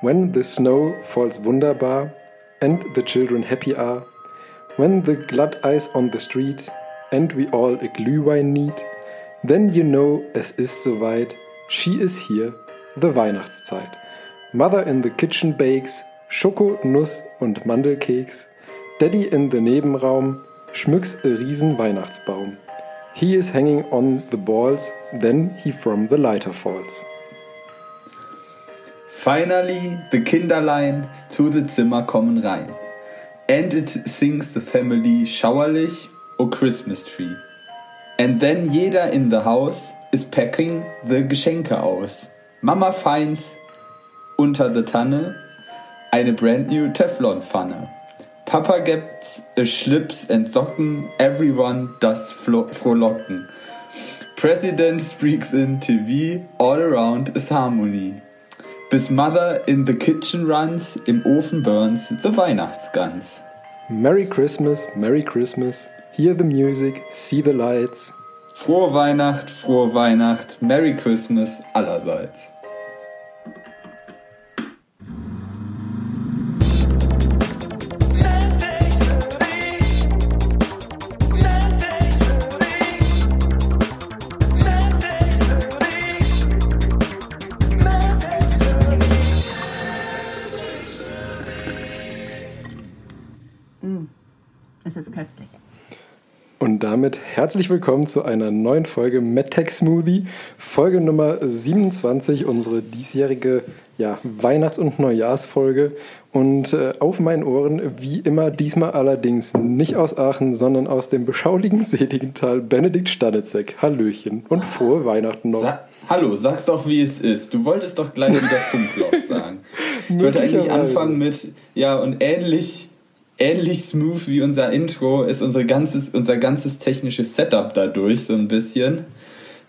When the snow falls wunderbar and the children happy are, when the glad eyes on the street and we all a Glühwein need, then you know es ist soweit, she is here, the Weihnachtszeit. Mother in the kitchen bakes Schoko, Nuss und Mandelkeks. Daddy in the Nebenraum schmücks a riesen Weihnachtsbaum. He is hanging on the balls, then he from the lighter falls. Finally, the Kinderlein zu the Zimmer kommen rein. And it sings the family schauerlich, O Christmas tree. And then jeder in the house is packing the Geschenke aus. Mama finds unter the Tanne eine brand new Teflon-Pfanne. Papa gets a Schlips and Socken, everyone does frohlocken. President speaks in TV, all around is harmony. Bis Mother in the kitchen runs, im Ofen burns the Weihnachtsgans. Merry Christmas, Merry Christmas, hear the music, see the lights. Frohe Weihnacht, frohe Weihnacht, Merry Christmas allerseits. Damit herzlich willkommen zu einer neuen Folge MedTech Smoothie, Folge Nummer 27, unsere diesjährige ja, Weihnachts- und Neujahrsfolge. Und äh, auf meinen Ohren, wie immer, diesmal allerdings nicht aus Aachen, sondern aus dem beschaulichen, seligen Tal Benedikt Stanitzek. Hallöchen und frohe Weihnachten noch. Sa Hallo, sag's doch, wie es ist. Du wolltest doch gleich wieder Funkloch sagen. ich wollte eigentlich anfangen mit, ja, und ähnlich ähnlich smooth wie unser Intro ist unser ganzes, unser ganzes technisches Setup dadurch so ein bisschen.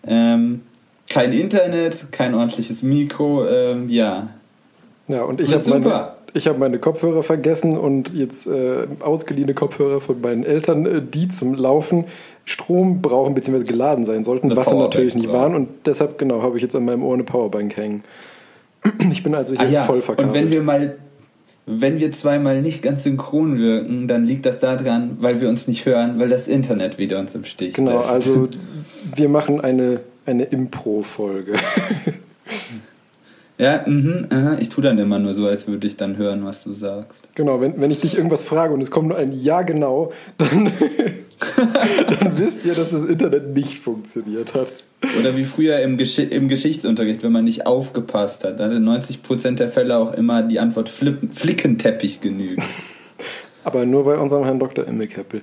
Ähm, kein Internet, kein ordentliches Mikro, ähm, ja. Ja, und ich habe meine, hab meine Kopfhörer vergessen und jetzt äh, ausgeliehene Kopfhörer von meinen Eltern, äh, die zum Laufen Strom brauchen bzw. geladen sein sollten, eine was sie natürlich nicht waren. Und deshalb, genau, habe ich jetzt an meinem Ohr eine Powerbank hängen. Ich bin also hier ah, ja. voll verkabelt. Und wenn wir mal wenn wir zweimal nicht ganz synchron wirken, dann liegt das daran, weil wir uns nicht hören, weil das Internet wieder uns im Stich genau, lässt. Genau, also wir machen eine, eine Impro-Folge. Ja, mhm, aha. ich tue dann immer nur so, als würde ich dann hören, was du sagst. Genau, wenn, wenn ich dich irgendwas frage und es kommt nur ein Ja genau, dann, dann wisst ihr, dass das Internet nicht funktioniert hat. Oder wie früher im, Gesch im Geschichtsunterricht, wenn man nicht aufgepasst hat. Da hatte 90% der Fälle auch immer die Antwort Flip Flickenteppich genügt. Aber nur bei unserem Herrn Dr. Immelkeppel.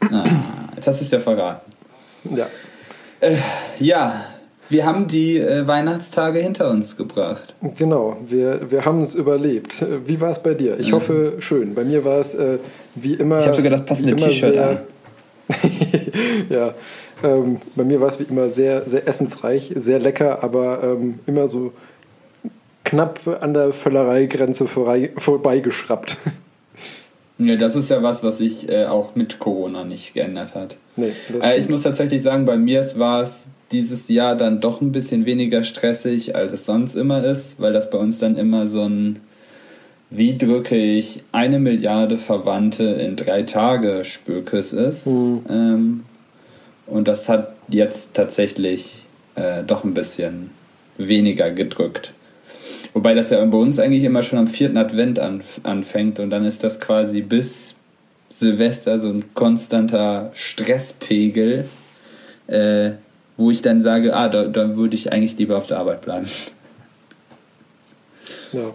Ah, jetzt hast du es ja verraten. Ja. Äh, ja, wir haben die äh, Weihnachtstage hinter uns gebracht. Genau, wir, wir haben es überlebt. Wie war es bei dir? Ich mhm. hoffe, schön. Bei mir war es äh, wie immer. Ich habe sogar das passende T-Shirt an. ja, ähm, bei mir war es wie immer sehr, sehr essensreich, sehr lecker, aber ähm, immer so knapp an der Völlereigrenze vorbeigeschraubt. Ja, das ist ja was, was sich äh, auch mit Corona nicht geändert hat. Nee, äh, ich muss tatsächlich sagen, bei mir war es dieses Jahr dann doch ein bisschen weniger stressig, als es sonst immer ist, weil das bei uns dann immer so ein wie drücke ich eine Milliarde Verwandte in drei Tage Spökes ist. Mhm. Ähm, und das hat jetzt tatsächlich äh, doch ein bisschen weniger gedrückt. Wobei das ja bei uns eigentlich immer schon am vierten Advent anf anfängt und dann ist das quasi bis Silvester so ein konstanter Stresspegel, äh, wo ich dann sage, ah, da, da würde ich eigentlich lieber auf der Arbeit bleiben. Ja.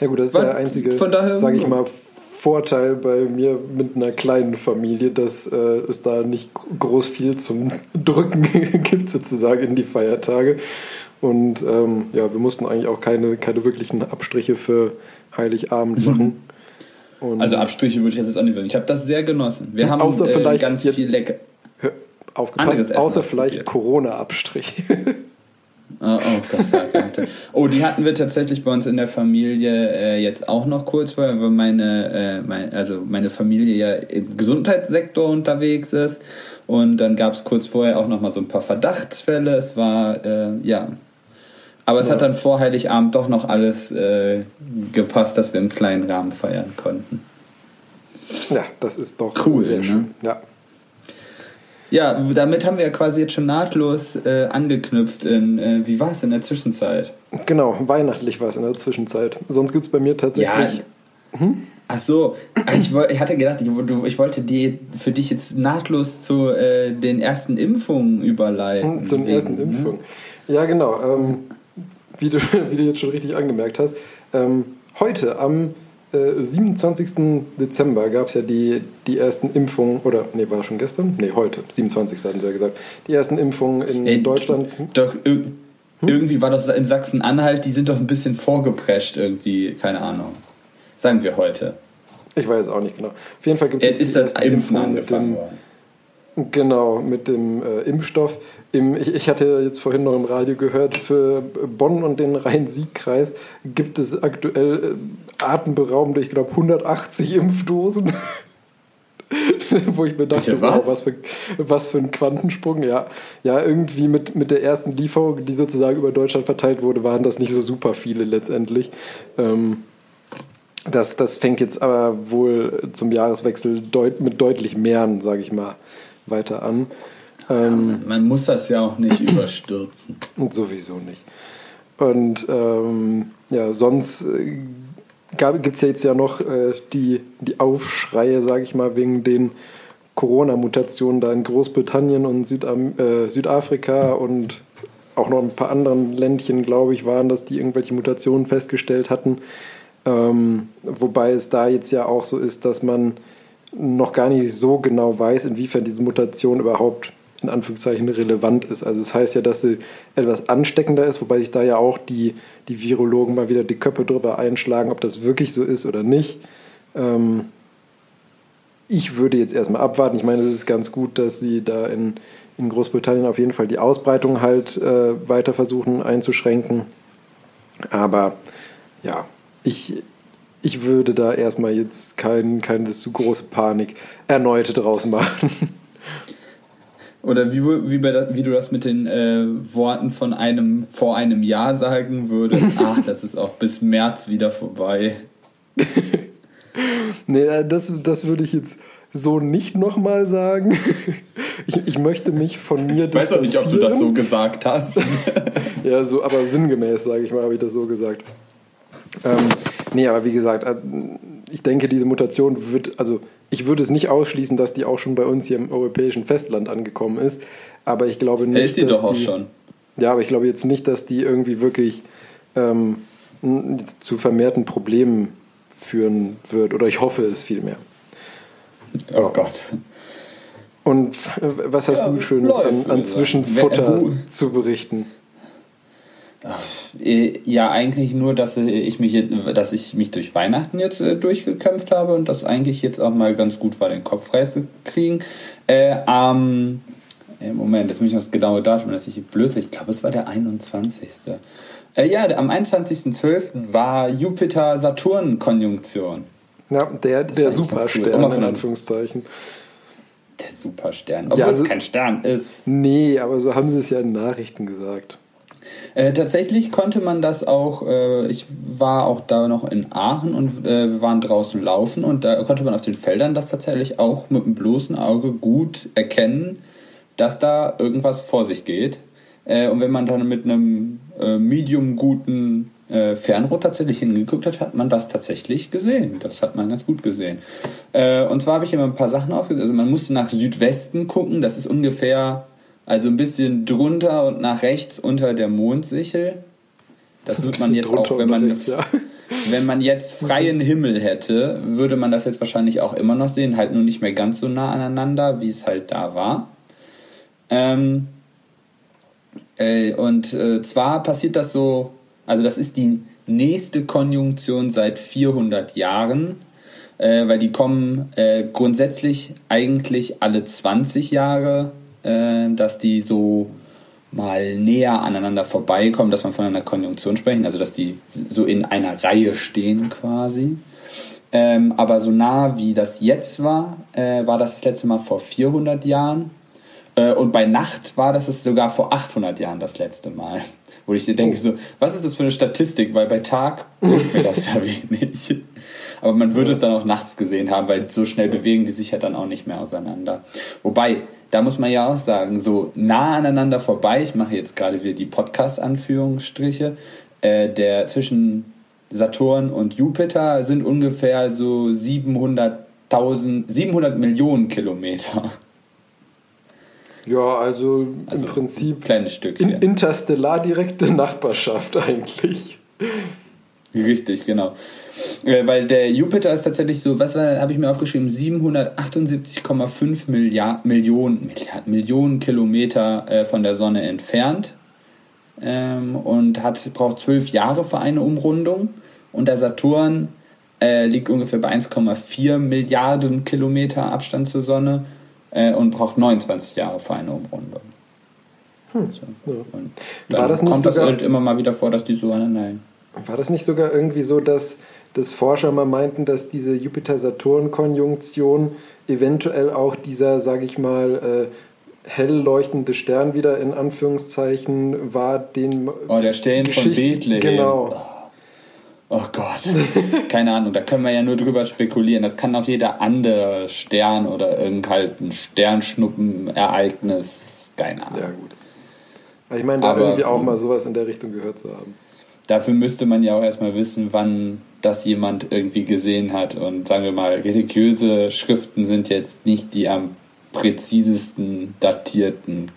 Ja gut, das ist Was, der einzige, sage ich mal, Vorteil bei mir mit einer kleinen Familie, dass äh, es da nicht groß viel zum Drücken gibt, sozusagen in die Feiertage. Und ähm, ja, wir mussten eigentlich auch keine, keine wirklichen Abstriche für Heiligabend machen. Und also Abstriche würde ich jetzt auch nicht. Ich habe das sehr genossen. Wir haben außer äh, vielleicht ganz jetzt, viel lecker aufgepasst, außer vielleicht Corona-Abstrich. Oh, oh Gott, Gott. Oh, die hatten wir tatsächlich bei uns in der Familie äh, jetzt auch noch kurz vorher, weil meine, äh, mein, also meine Familie ja im Gesundheitssektor unterwegs ist. Und dann gab es kurz vorher auch noch mal so ein paar Verdachtsfälle. Es war, äh, ja, Aber es ja. hat dann vor Heiligabend doch noch alles äh, gepasst, dass wir im kleinen Rahmen feiern konnten. Ja, das ist doch cool, sehr ne? schön. Ja. Ja, damit haben wir ja quasi jetzt schon nahtlos äh, angeknüpft. In, äh, wie war es in der Zwischenzeit? Genau, weihnachtlich war es in der Zwischenzeit. Sonst gibt es bei mir tatsächlich. Ja. Hm? Ach so, ich, ich hatte gedacht, ich, ich, wollte die für dich jetzt nahtlos zu äh, den ersten Impfungen überleiten. Zu den ersten ne? Impfungen. Ja, genau. Ähm, wie, du, wie du jetzt schon richtig angemerkt hast. Ähm, heute am 27. Äh, Dezember gab es ja die, die ersten Impfungen, oder, nee, war schon gestern? Nee, heute, 27. hatten sie ja gesagt. Die ersten Impfungen in Ey, Deutschland. Doch, hm? irgendwie war das in Sachsen-Anhalt, die sind doch ein bisschen vorgeprescht irgendwie, keine Ahnung. Sagen wir heute. Ich weiß auch nicht genau. Auf jeden Fall gibt es. Ist das Impfen angefangen worden? Genau, mit dem äh, Impfstoff. Im, ich, ich, hatte jetzt vorhin noch im Radio gehört, für Bonn und den Rhein-Sieg-Kreis gibt es aktuell äh, atemberaubende, ich glaube, 180 Impfdosen. Wo ich mir dachte, was? Wow, was, für, was für ein Quantensprung. Ja, ja irgendwie mit, mit der ersten Lieferung, die sozusagen über Deutschland verteilt wurde, waren das nicht so super viele letztendlich. Ähm, das, das fängt jetzt aber wohl zum Jahreswechsel deut mit deutlich mehr, sage ich mal, weiter an. Ähm, man muss das ja auch nicht überstürzen. Sowieso nicht. Und ähm, ja, sonst äh, gibt es ja jetzt ja noch äh, die, die Aufschreie, sage ich mal, wegen den Corona-Mutationen da in Großbritannien und Südam äh, Südafrika und auch noch ein paar anderen Ländchen, glaube ich, waren das, die irgendwelche Mutationen festgestellt hatten. Ähm, wobei es da jetzt ja auch so ist, dass man noch gar nicht so genau weiß, inwiefern diese Mutation überhaupt in Anführungszeichen relevant ist. Also es das heißt ja, dass sie etwas ansteckender ist, wobei sich da ja auch die, die Virologen mal wieder die Köpfe drüber einschlagen, ob das wirklich so ist oder nicht. Ähm, ich würde jetzt erstmal abwarten. Ich meine, es ist ganz gut, dass sie da in, in Großbritannien auf jeden Fall die Ausbreitung halt äh, weiter versuchen einzuschränken. Aber ja, ich, ich würde da erstmal jetzt kein, keine zu große Panik erneut draus machen. Oder wie, wie, wie du das mit den äh, Worten von einem vor einem Jahr sagen würdest, ach, das ist auch bis März wieder vorbei. nee, äh, das, das würde ich jetzt so nicht nochmal sagen. Ich, ich, möchte mich von mir Ich weiß auch nicht, ob du das so gesagt hast. ja, so, aber sinngemäß, sage ich mal, habe ich das so gesagt. Ähm, nee, aber wie gesagt, äh, ich denke, diese Mutation wird, also ich würde es nicht ausschließen, dass die auch schon bei uns hier im europäischen Festland angekommen ist, aber ich glaube nicht, ist die dass doch auch die, schon. Ja, aber ich glaube jetzt nicht, dass die irgendwie wirklich ähm, zu vermehrten Problemen führen wird, oder ich hoffe es vielmehr. Oh Gott. Und was hast ja, du Schönes an, an Zwischenfutter zu berichten? Äh, ja, eigentlich nur, dass ich mich, dass ich mich durch Weihnachten jetzt äh, durchgekämpft habe und das eigentlich jetzt auch mal ganz gut war, den Kopf frei zu kriegen. Äh, am Moment, jetzt muss ich noch das genaue Datum, dass ich Blödsinn, ich glaube, es war der 21. Äh, ja, am 21.12. war Jupiter-Saturn-Konjunktion. Ja, der, der Superstern, cool. in Anführungszeichen. Der Superstern, obwohl ja, also, es kein Stern ist. Nee, aber so haben sie es ja in Nachrichten gesagt. Äh, tatsächlich konnte man das auch, äh, ich war auch da noch in Aachen und äh, wir waren draußen laufen und da konnte man auf den Feldern das tatsächlich auch mit dem bloßen Auge gut erkennen, dass da irgendwas vor sich geht. Äh, und wenn man dann mit einem äh, medium guten Fernrohr tatsächlich hingeguckt hat, hat man das tatsächlich gesehen. Das hat man ganz gut gesehen. und zwar habe ich immer ein paar Sachen aufgesetzt. Also man musste nach Südwesten gucken, das ist ungefähr also ein bisschen drunter und nach rechts unter der Mondsichel. Das wird man jetzt auch, wenn man, rechts, ja. wenn man jetzt freien Himmel hätte, würde man das jetzt wahrscheinlich auch immer noch sehen, halt nur nicht mehr ganz so nah aneinander, wie es halt da war. Ähm, äh, und äh, zwar passiert das so, also das ist die nächste Konjunktion seit 400 Jahren, äh, weil die kommen äh, grundsätzlich eigentlich alle 20 Jahre äh, dass die so mal näher aneinander vorbeikommen, dass man von einer Konjunktion sprechen, also dass die so in einer Reihe stehen quasi. Ähm, aber so nah wie das jetzt war, äh, war das das letzte Mal vor 400 Jahren. Äh, und bei Nacht war das sogar vor 800 Jahren das letzte Mal. Wo ich dir denke, oh. so, was ist das für eine Statistik? Weil bei Tag bringt mir das ja wenig. Aber man würde es dann auch nachts gesehen haben, weil so schnell bewegen die sich ja dann auch nicht mehr auseinander. Wobei, da muss man ja auch sagen, so nah aneinander vorbei, ich mache jetzt gerade wieder die Podcast-Anführungsstriche, äh, der zwischen Saturn und Jupiter sind ungefähr so 700.000, 700 Millionen Kilometer. Ja, also, also im Prinzip kleines Stückchen. In interstellar direkte Nachbarschaft eigentlich. Richtig, genau. Äh, weil der Jupiter ist tatsächlich so, was habe ich mir aufgeschrieben, 778,5 Milliard, Millionen, Millionen Kilometer äh, von der Sonne entfernt ähm, und hat, braucht zwölf Jahre für eine Umrundung. Und der Saturn äh, liegt ungefähr bei 1,4 Milliarden Kilometer Abstand zur Sonne äh, und braucht 29 Jahre für eine Umrundung. Hm. So. Ja. Und dann War das kommt das halt immer mal wieder vor, dass die so aneinander. War das nicht sogar irgendwie so, dass, dass Forscher mal meinten, dass diese Jupiter-Saturn-Konjunktion eventuell auch dieser, sage ich mal, äh, hell leuchtende Stern wieder in Anführungszeichen war, den. Oh, der Stern von Bethlehem. Genau. Oh. Oh Gott, keine Ahnung, da können wir ja nur drüber spekulieren. Das kann auch jeder andere Stern oder irgendein Sternschnuppenereignis, keine Ahnung. Ja, gut. Ich meine, da Aber, irgendwie auch mal sowas in der Richtung gehört zu haben. Dafür müsste man ja auch erstmal wissen, wann das jemand irgendwie gesehen hat. Und sagen wir mal, religiöse Schriften sind jetzt nicht die am präzisesten datierten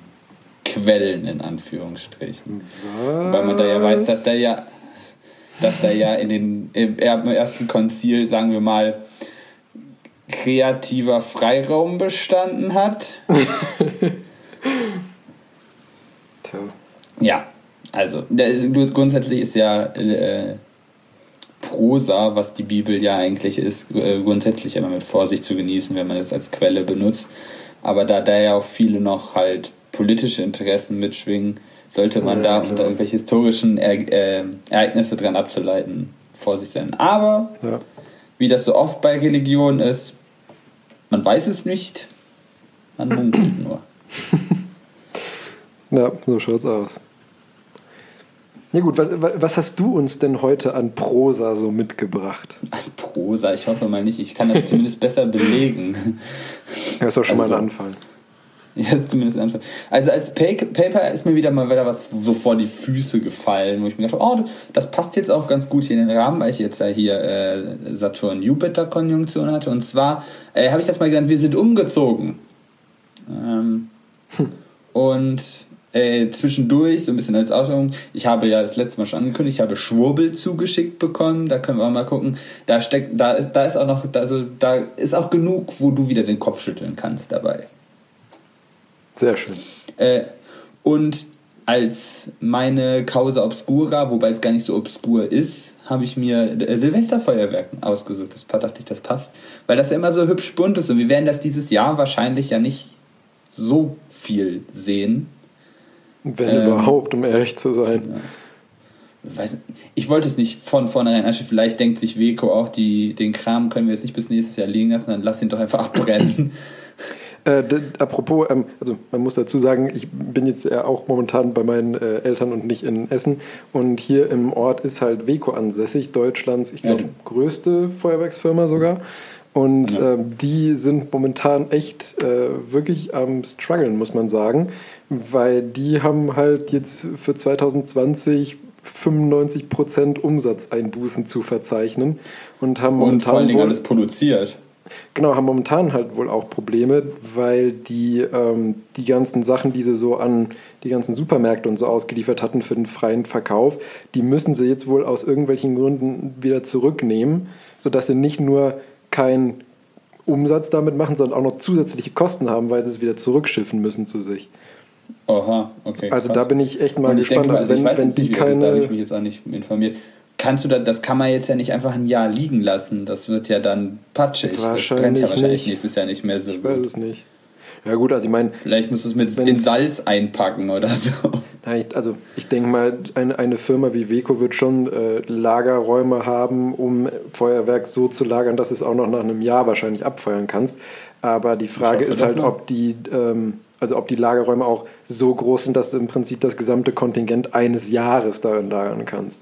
Quellen in Anführungsstrichen. Was? Weil man da ja weiß, dass da ja dass da ja in den, im ersten Konzil, sagen wir mal, kreativer Freiraum bestanden hat. ja, also grundsätzlich ist ja äh, Prosa, was die Bibel ja eigentlich ist, äh, grundsätzlich immer mit Vorsicht zu genießen, wenn man es als Quelle benutzt. Aber da da ja auch viele noch halt politische Interessen mitschwingen, sollte man ja, da unter irgendwelche historischen er äh, Ereignisse dran abzuleiten, Vorsicht sein. Aber ja. wie das so oft bei Religion ist, man weiß es nicht, man munkelt nur. ja, so schaut's aus. Ja gut, was, was hast du uns denn heute an Prosa so mitgebracht? An Prosa, ich hoffe mal nicht. Ich kann das zumindest besser belegen. Das ist doch schon also, mal ein also, Anfang. Ja, zumindest Anfang. Also als Paper ist mir wieder mal wieder was so vor die Füße gefallen, wo ich mir gedacht habe, oh, das passt jetzt auch ganz gut hier in den Rahmen, weil ich jetzt ja hier äh, Saturn-Jupiter-Konjunktion hatte. Und zwar äh, habe ich das mal genannt, wir sind umgezogen. Ähm, hm. Und äh, zwischendurch, so ein bisschen als Ausführung, ich habe ja das letzte Mal schon angekündigt, ich habe Schwurbel zugeschickt bekommen, da können wir auch mal gucken. Da steckt, da, da ist auch noch, also da ist auch genug, wo du wieder den Kopf schütteln kannst dabei. Sehr schön. Äh, und als meine Causa Obscura, wobei es gar nicht so obskur ist, habe ich mir äh, Silvesterfeuerwerken ausgesucht. Das dachte ich, das passt. Weil das ja immer so hübsch bunt ist und wir werden das dieses Jahr wahrscheinlich ja nicht so viel sehen. Wenn ähm, überhaupt, um ehrlich zu sein. Ja. Weiß, ich wollte es nicht von vornherein anschauen. Vielleicht denkt sich Weko auch, die, den Kram können wir jetzt nicht bis nächstes Jahr liegen lassen, dann lass ihn doch einfach abbrennen. Äh, apropos, ähm, also man muss dazu sagen, ich bin jetzt ja auch momentan bei meinen äh, Eltern und nicht in Essen. Und hier im Ort ist halt Weco ansässig, Deutschlands, ich glaube, ja. größte Feuerwerksfirma sogar. Und ja. äh, die sind momentan echt äh, wirklich am struggeln, muss man sagen, weil die haben halt jetzt für 2020 95% Umsatzeinbußen zu verzeichnen und haben momentan und vor allen Dingen alles produziert. Genau, haben momentan halt wohl auch Probleme, weil die ähm, die ganzen Sachen, die sie so an die ganzen Supermärkte und so ausgeliefert hatten für den freien Verkauf, die müssen sie jetzt wohl aus irgendwelchen Gründen wieder zurücknehmen, sodass sie nicht nur keinen Umsatz damit machen, sondern auch noch zusätzliche Kosten haben, weil sie es wieder zurückschiffen müssen zu sich. Oha, okay. Also krass. da bin ich echt mal gespannt. Denke, also wenn, ich weiß wenn die nicht, keine, da habe ich mich jetzt auch nicht informiert kannst du da, das kann man jetzt ja nicht einfach ein Jahr liegen lassen. Das wird ja dann patschig. Wahrscheinlich das brennt ja wahrscheinlich nicht. nächstes Jahr nicht mehr so. Ich weiß es nicht. Ja gut, also ich meine... Vielleicht musst du es mit in Salz einpacken oder so. Also ich denke mal, eine, eine Firma wie Weco wird schon äh, Lagerräume haben, um Feuerwerk so zu lagern, dass es auch noch nach einem Jahr wahrscheinlich abfeuern kannst. Aber die Frage ist halt, ob die, ähm, also ob die Lagerräume auch so groß sind, dass du im Prinzip das gesamte Kontingent eines Jahres darin lagern kannst.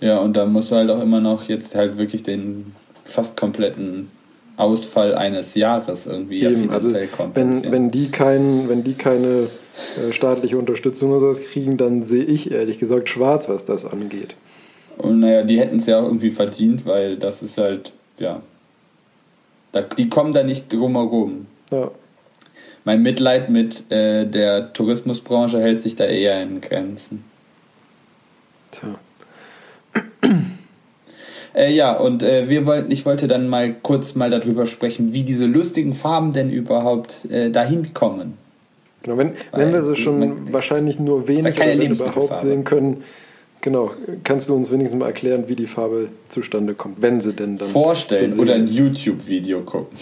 Ja, und da musst du halt auch immer noch jetzt halt wirklich den fast kompletten Ausfall eines Jahres irgendwie Eben, ja also wenn, wenn die kein, wenn die keine äh, staatliche Unterstützung oder sowas kriegen, dann sehe ich ehrlich gesagt schwarz, was das angeht. Und naja, die hätten es ja auch irgendwie verdient, weil das ist halt, ja, da, die kommen da nicht drumherum. Ja. Mein Mitleid mit äh, der Tourismusbranche hält sich da eher in Grenzen. Tja. Äh, ja, und äh, wir wollten, ich wollte dann mal kurz mal darüber sprechen, wie diese lustigen Farben denn überhaupt äh, dahin kommen. Genau, wenn, wenn wir sie schon man, wahrscheinlich nur wenig oder überhaupt sehen können, genau, kannst du uns wenigstens mal erklären, wie die Farbe zustande kommt, wenn sie denn dann. Vorstellen oder ein YouTube-Video gucken.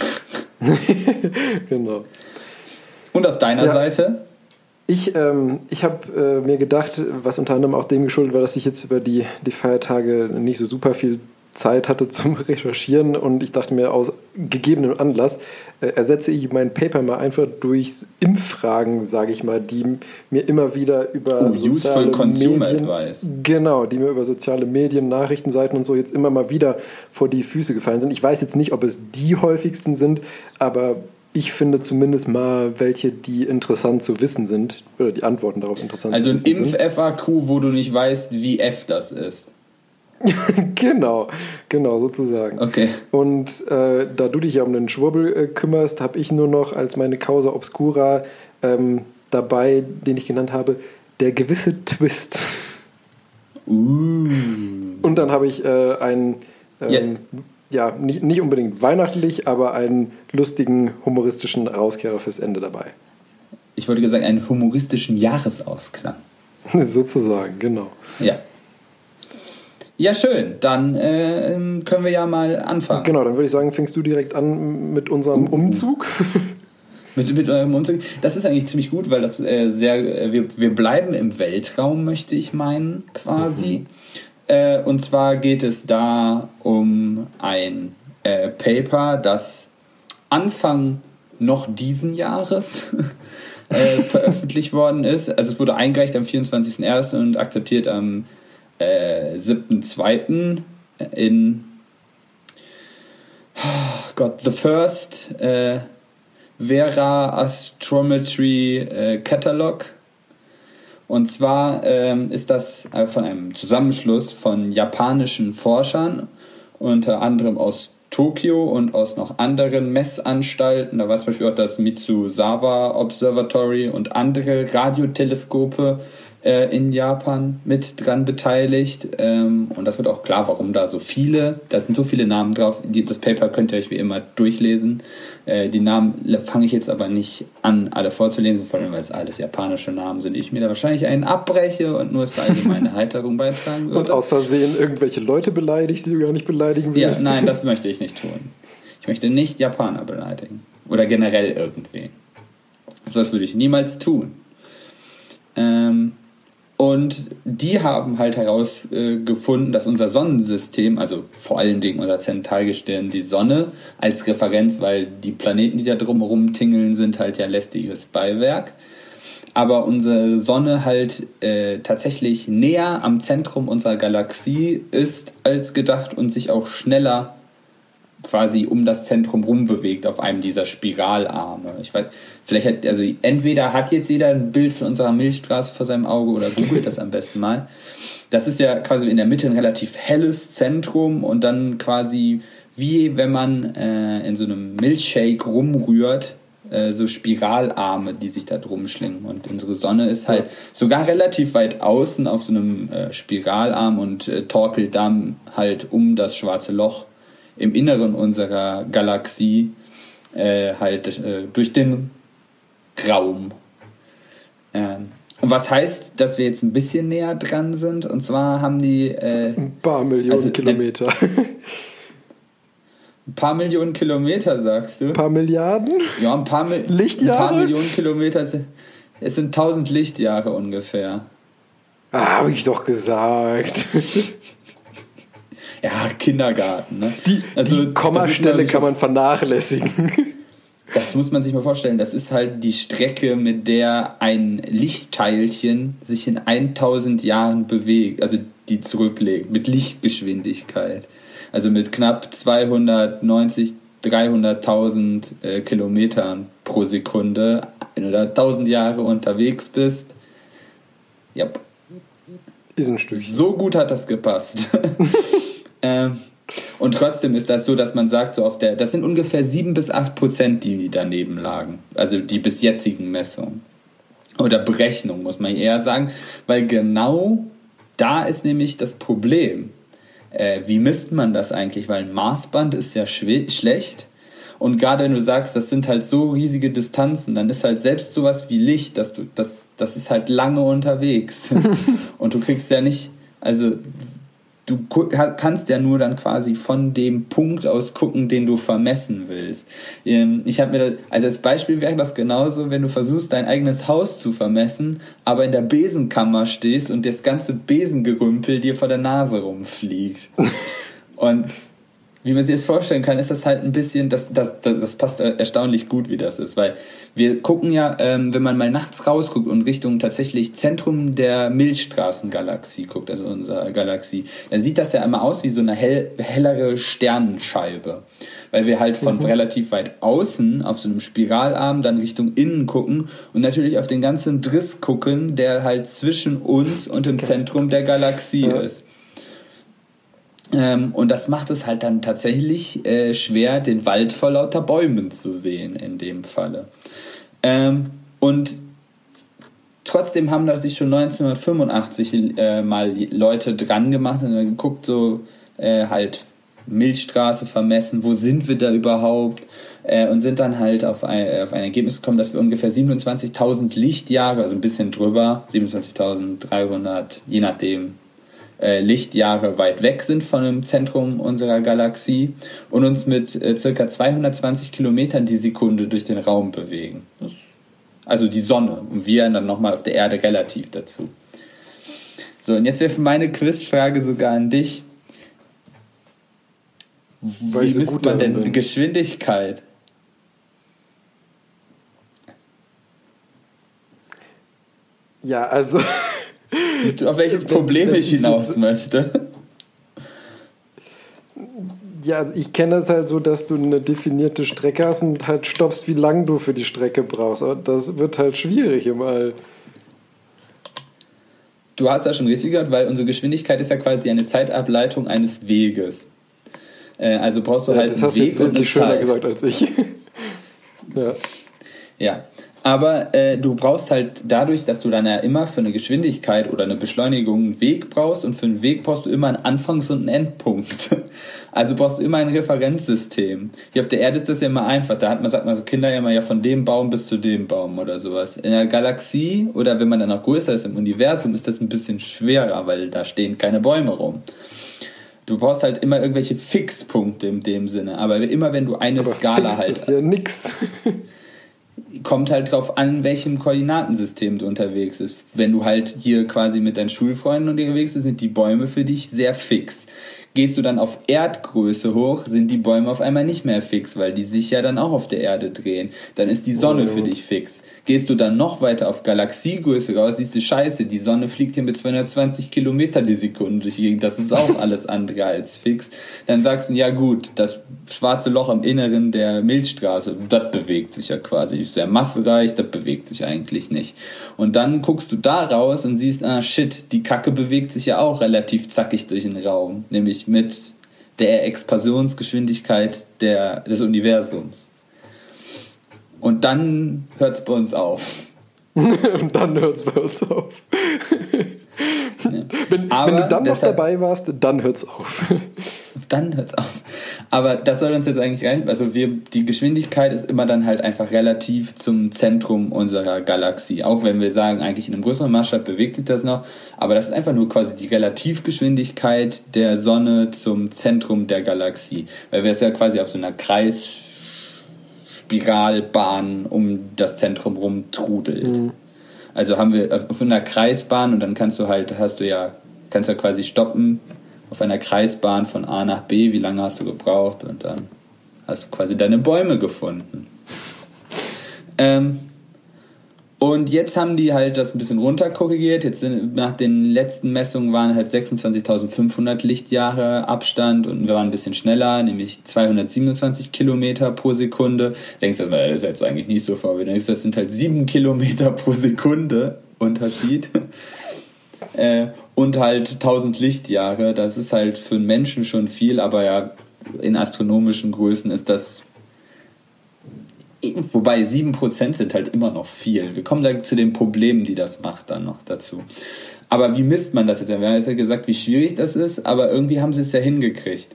genau. Und auf deiner ja. Seite? Ich, ähm, ich habe äh, mir gedacht, was unter anderem auch dem geschuldet war, dass ich jetzt über die, die Feiertage nicht so super viel Zeit hatte zum Recherchieren und ich dachte mir, aus gegebenem Anlass äh, ersetze ich mein Paper mal einfach durch Impffragen, sage ich mal, die mir immer wieder über oh, soziale Medien, genau, die mir über soziale Medien, Nachrichtenseiten und so jetzt immer mal wieder vor die Füße gefallen sind. Ich weiß jetzt nicht, ob es die häufigsten sind, aber ich finde zumindest mal welche, die interessant zu wissen sind, oder die Antworten darauf interessant also zu wissen sind. Also ein Impf-FAQ, wo du nicht weißt, wie F das ist. genau, genau, sozusagen. Okay. Und äh, da du dich ja um den Schwurbel äh, kümmerst, habe ich nur noch als meine Causa Obscura ähm, dabei, den ich genannt habe, der gewisse Twist. Uh. Und dann habe ich äh, einen, ähm, yeah. Ja, nicht, nicht unbedingt weihnachtlich, aber einen lustigen, humoristischen Rauskehrer fürs Ende dabei. Ich wollte gesagt, einen humoristischen Jahresausklang. Sozusagen, genau. Ja. Ja, schön. Dann äh, ähm, können wir ja mal anfangen. Genau, dann würde ich sagen, fängst du direkt an mit unserem Umzug. mit, mit eurem Umzug. Das ist eigentlich ziemlich gut, weil das äh, sehr, äh, wir, wir bleiben im Weltraum, möchte ich meinen, quasi. Mhm. Äh, und zwar geht es da um ein äh, Paper, das Anfang noch diesen Jahres äh, veröffentlicht worden ist. Also es wurde eingereicht am 24.01. und akzeptiert am äh, 7.2. in oh Gott, The First äh, Vera Astrometry äh, Catalog. Und zwar ähm, ist das äh, von einem Zusammenschluss von japanischen Forschern, unter anderem aus Tokio und aus noch anderen Messanstalten. Da war zum Beispiel auch das Mitsuzawa Observatory und andere Radioteleskope äh, in Japan mit dran beteiligt. Ähm, und das wird auch klar, warum da so viele, da sind so viele Namen drauf. Das Paper könnt ihr euch wie immer durchlesen. Äh, die Namen fange ich jetzt aber nicht an, alle vorzulesen, vor allem weil es alles japanische Namen sind. Ich mir da wahrscheinlich einen abbreche und nur zur allgemeine Heiterung beitragen würde. Und aus Versehen irgendwelche Leute beleidigst, die du gar nicht beleidigen willst. Ja, nein, das möchte ich nicht tun. Ich möchte nicht Japaner beleidigen. Oder generell irgendwen. Also das würde ich niemals tun. Ähm, und die haben halt herausgefunden, dass unser Sonnensystem, also vor allen Dingen unser Zentralgestirn, die Sonne als Referenz, weil die Planeten, die da drumherum tingeln, sind halt ja lästiges Beiwerk. Aber unsere Sonne halt äh, tatsächlich näher am Zentrum unserer Galaxie ist als gedacht und sich auch schneller quasi um das Zentrum rum bewegt auf einem dieser Spiralarme. Ich weiß, vielleicht hat, also entweder hat jetzt jeder ein Bild von unserer Milchstraße vor seinem Auge oder googelt das am besten mal. Das ist ja quasi in der Mitte ein relativ helles Zentrum und dann quasi wie wenn man äh, in so einem Milchshake rumrührt, äh, so Spiralarme, die sich da drum schlingen. Und unsere Sonne ist halt sogar relativ weit außen auf so einem äh, Spiralarm und äh, torkelt dann halt um das schwarze Loch im Inneren unserer Galaxie äh, halt äh, durch den Raum. Ähm, und was heißt, dass wir jetzt ein bisschen näher dran sind? Und zwar haben die. Äh, ein paar Millionen also, Kilometer. Ein paar Millionen Kilometer, sagst du? Ein paar Milliarden? Ja, ein paar, Mi Lichtjahre? Ein paar Millionen Kilometer. Es sind 1000 Lichtjahre ungefähr. Ah, habe ich doch gesagt. ja, Kindergarten. Ne? Die, also, die Kommastelle kann man vernachlässigen. Das muss man sich mal vorstellen, das ist halt die Strecke, mit der ein Lichtteilchen sich in 1000 Jahren bewegt, also die zurücklegt, mit Lichtgeschwindigkeit. Also mit knapp 290, 300.000 äh, Kilometern pro Sekunde, wenn du da 1000 Jahre unterwegs bist. Ja. Ist ein Stückchen. So gut hat das gepasst. ähm, und trotzdem ist das so, dass man sagt, so auf der, das sind ungefähr 7 bis 8 Prozent, die daneben lagen. Also die bis jetzigen Messungen. Oder Berechnungen, muss man eher sagen. Weil genau da ist nämlich das Problem. Äh, wie misst man das eigentlich? Weil ein Maßband ist ja schlecht. Und gerade wenn du sagst, das sind halt so riesige Distanzen, dann ist halt selbst sowas wie Licht, dass du, das, das ist halt lange unterwegs. und du kriegst ja nicht, also du kannst ja nur dann quasi von dem Punkt aus gucken, den du vermessen willst. Ähm, ich habe mir, das, also als Beispiel wäre das genauso, wenn du versuchst, dein eigenes Haus zu vermessen, aber in der Besenkammer stehst und das ganze Besengerümpel dir vor der Nase rumfliegt. Und wie man sich das vorstellen kann, ist das halt ein bisschen, das, das, das passt erstaunlich gut, wie das ist, weil wir gucken ja, ähm, wenn man mal nachts rausguckt und Richtung tatsächlich Zentrum der Milchstraßengalaxie guckt, also unserer Galaxie, dann sieht das ja immer aus wie so eine hell, hellere Sternenscheibe. Weil wir halt von mhm. relativ weit außen auf so einem Spiralarm dann Richtung innen gucken und natürlich auf den ganzen Driss gucken, der halt zwischen uns und dem Zentrum der Galaxie ja. ist. Ähm, und das macht es halt dann tatsächlich äh, schwer, den Wald vor lauter Bäumen zu sehen in dem Falle. Ähm, und trotzdem haben da sich schon 1985 äh, mal Leute dran gemacht und geguckt, so äh, halt Milchstraße vermessen, wo sind wir da überhaupt? Äh, und sind dann halt auf ein, auf ein Ergebnis gekommen, dass wir ungefähr 27.000 Lichtjahre, also ein bisschen drüber, 27.300, je nachdem, äh, Lichtjahre weit weg sind von dem Zentrum unserer Galaxie und uns mit äh, circa 220 Kilometern die Sekunde durch den Raum bewegen. Das, also die Sonne und wir dann nochmal auf der Erde relativ dazu. So, und jetzt wäre meine Quizfrage sogar an dich. Weil Wie so misst man denn bin. Geschwindigkeit? Ja, also Siehst du, auf welches Problem ich hinaus möchte? Ja, also ich kenne es halt so, dass du eine definierte Strecke hast und halt stoppst, wie lang du für die Strecke brauchst. Aber das wird halt schwierig im All. Du hast da schon richtig gehört, weil unsere Geschwindigkeit ist ja quasi eine Zeitableitung eines Weges. Äh, also brauchst du ja, halt das einen hast Weg jetzt und eine schöner Zeit. gesagt als ich. ja. Ja, aber äh, du brauchst halt dadurch, dass du dann ja immer für eine Geschwindigkeit oder eine Beschleunigung einen Weg brauchst und für einen Weg brauchst du immer einen Anfangs- und einen Endpunkt. Also brauchst du immer ein Referenzsystem. Hier auf der Erde ist das ja immer einfach. Da hat man, sagt man so Kinder ja immer ja von dem Baum bis zu dem Baum oder sowas. In der Galaxie oder wenn man dann noch größer ist im Universum, ist das ein bisschen schwerer, weil da stehen keine Bäume rum. Du brauchst halt immer irgendwelche Fixpunkte in dem Sinne. Aber immer wenn du eine Aber Skala fix halt. Ist ja nix. kommt halt drauf an, welchem Koordinatensystem du unterwegs bist. Wenn du halt hier quasi mit deinen Schulfreunden unterwegs bist, sind die Bäume für dich sehr fix. Gehst du dann auf Erdgröße hoch, sind die Bäume auf einmal nicht mehr fix, weil die sich ja dann auch auf der Erde drehen. Dann ist die Sonne oh. für dich fix. Gehst du dann noch weiter auf Galaxiegröße raus, siehst du Scheiße, die Sonne fliegt hier mit 220 Kilometer die Sekunde durch die Gegend. Das ist auch alles andere als fix. Dann sagst du, ja gut, das schwarze Loch im Inneren der Milchstraße, das bewegt sich ja quasi. Ist sehr massereich, das bewegt sich eigentlich nicht. Und dann guckst du da raus und siehst, ah shit, die Kacke bewegt sich ja auch relativ zackig durch den Raum. Nämlich mit der Expansionsgeschwindigkeit der, des Universums. Und dann hört es bei uns auf. Und dann hört es bei uns auf. Ja. Wenn, wenn, du dann deshalb, noch dabei warst, dann hört es auf. Dann hört es auf. Aber das soll uns jetzt eigentlich rein. Also wir, die Geschwindigkeit ist immer dann halt einfach relativ zum Zentrum unserer Galaxie. Auch wenn wir sagen, eigentlich in einem größeren Maßstab bewegt sich das noch. Aber das ist einfach nur quasi die Relativgeschwindigkeit der Sonne zum Zentrum der Galaxie. Weil wir es ja quasi auf so einer Kreisspiralbahn um das Zentrum rum trudelt. Mhm. Also haben wir auf einer Kreisbahn und dann kannst du halt, hast du ja, kannst du ja quasi stoppen auf einer Kreisbahn von A nach B, wie lange hast du gebraucht und dann hast du quasi deine Bäume gefunden. Ähm, und jetzt haben die halt das ein bisschen runterkorrigiert. Jetzt sind, nach den letzten Messungen waren halt 26.500 Lichtjahre Abstand und wir waren ein bisschen schneller, nämlich 227 Kilometer pro Sekunde. Denkst du, das ist jetzt eigentlich nicht so vor. Du denkst, das sind halt 7 Kilometer pro Sekunde Unterschied. äh, und halt 1000 Lichtjahre. Das ist halt für einen Menschen schon viel, aber ja, in astronomischen Größen ist das Wobei 7% sind halt immer noch viel. Wir kommen da zu den Problemen, die das macht, dann noch dazu. Aber wie misst man das jetzt? Wir haben jetzt ja gesagt, wie schwierig das ist, aber irgendwie haben sie es ja hingekriegt.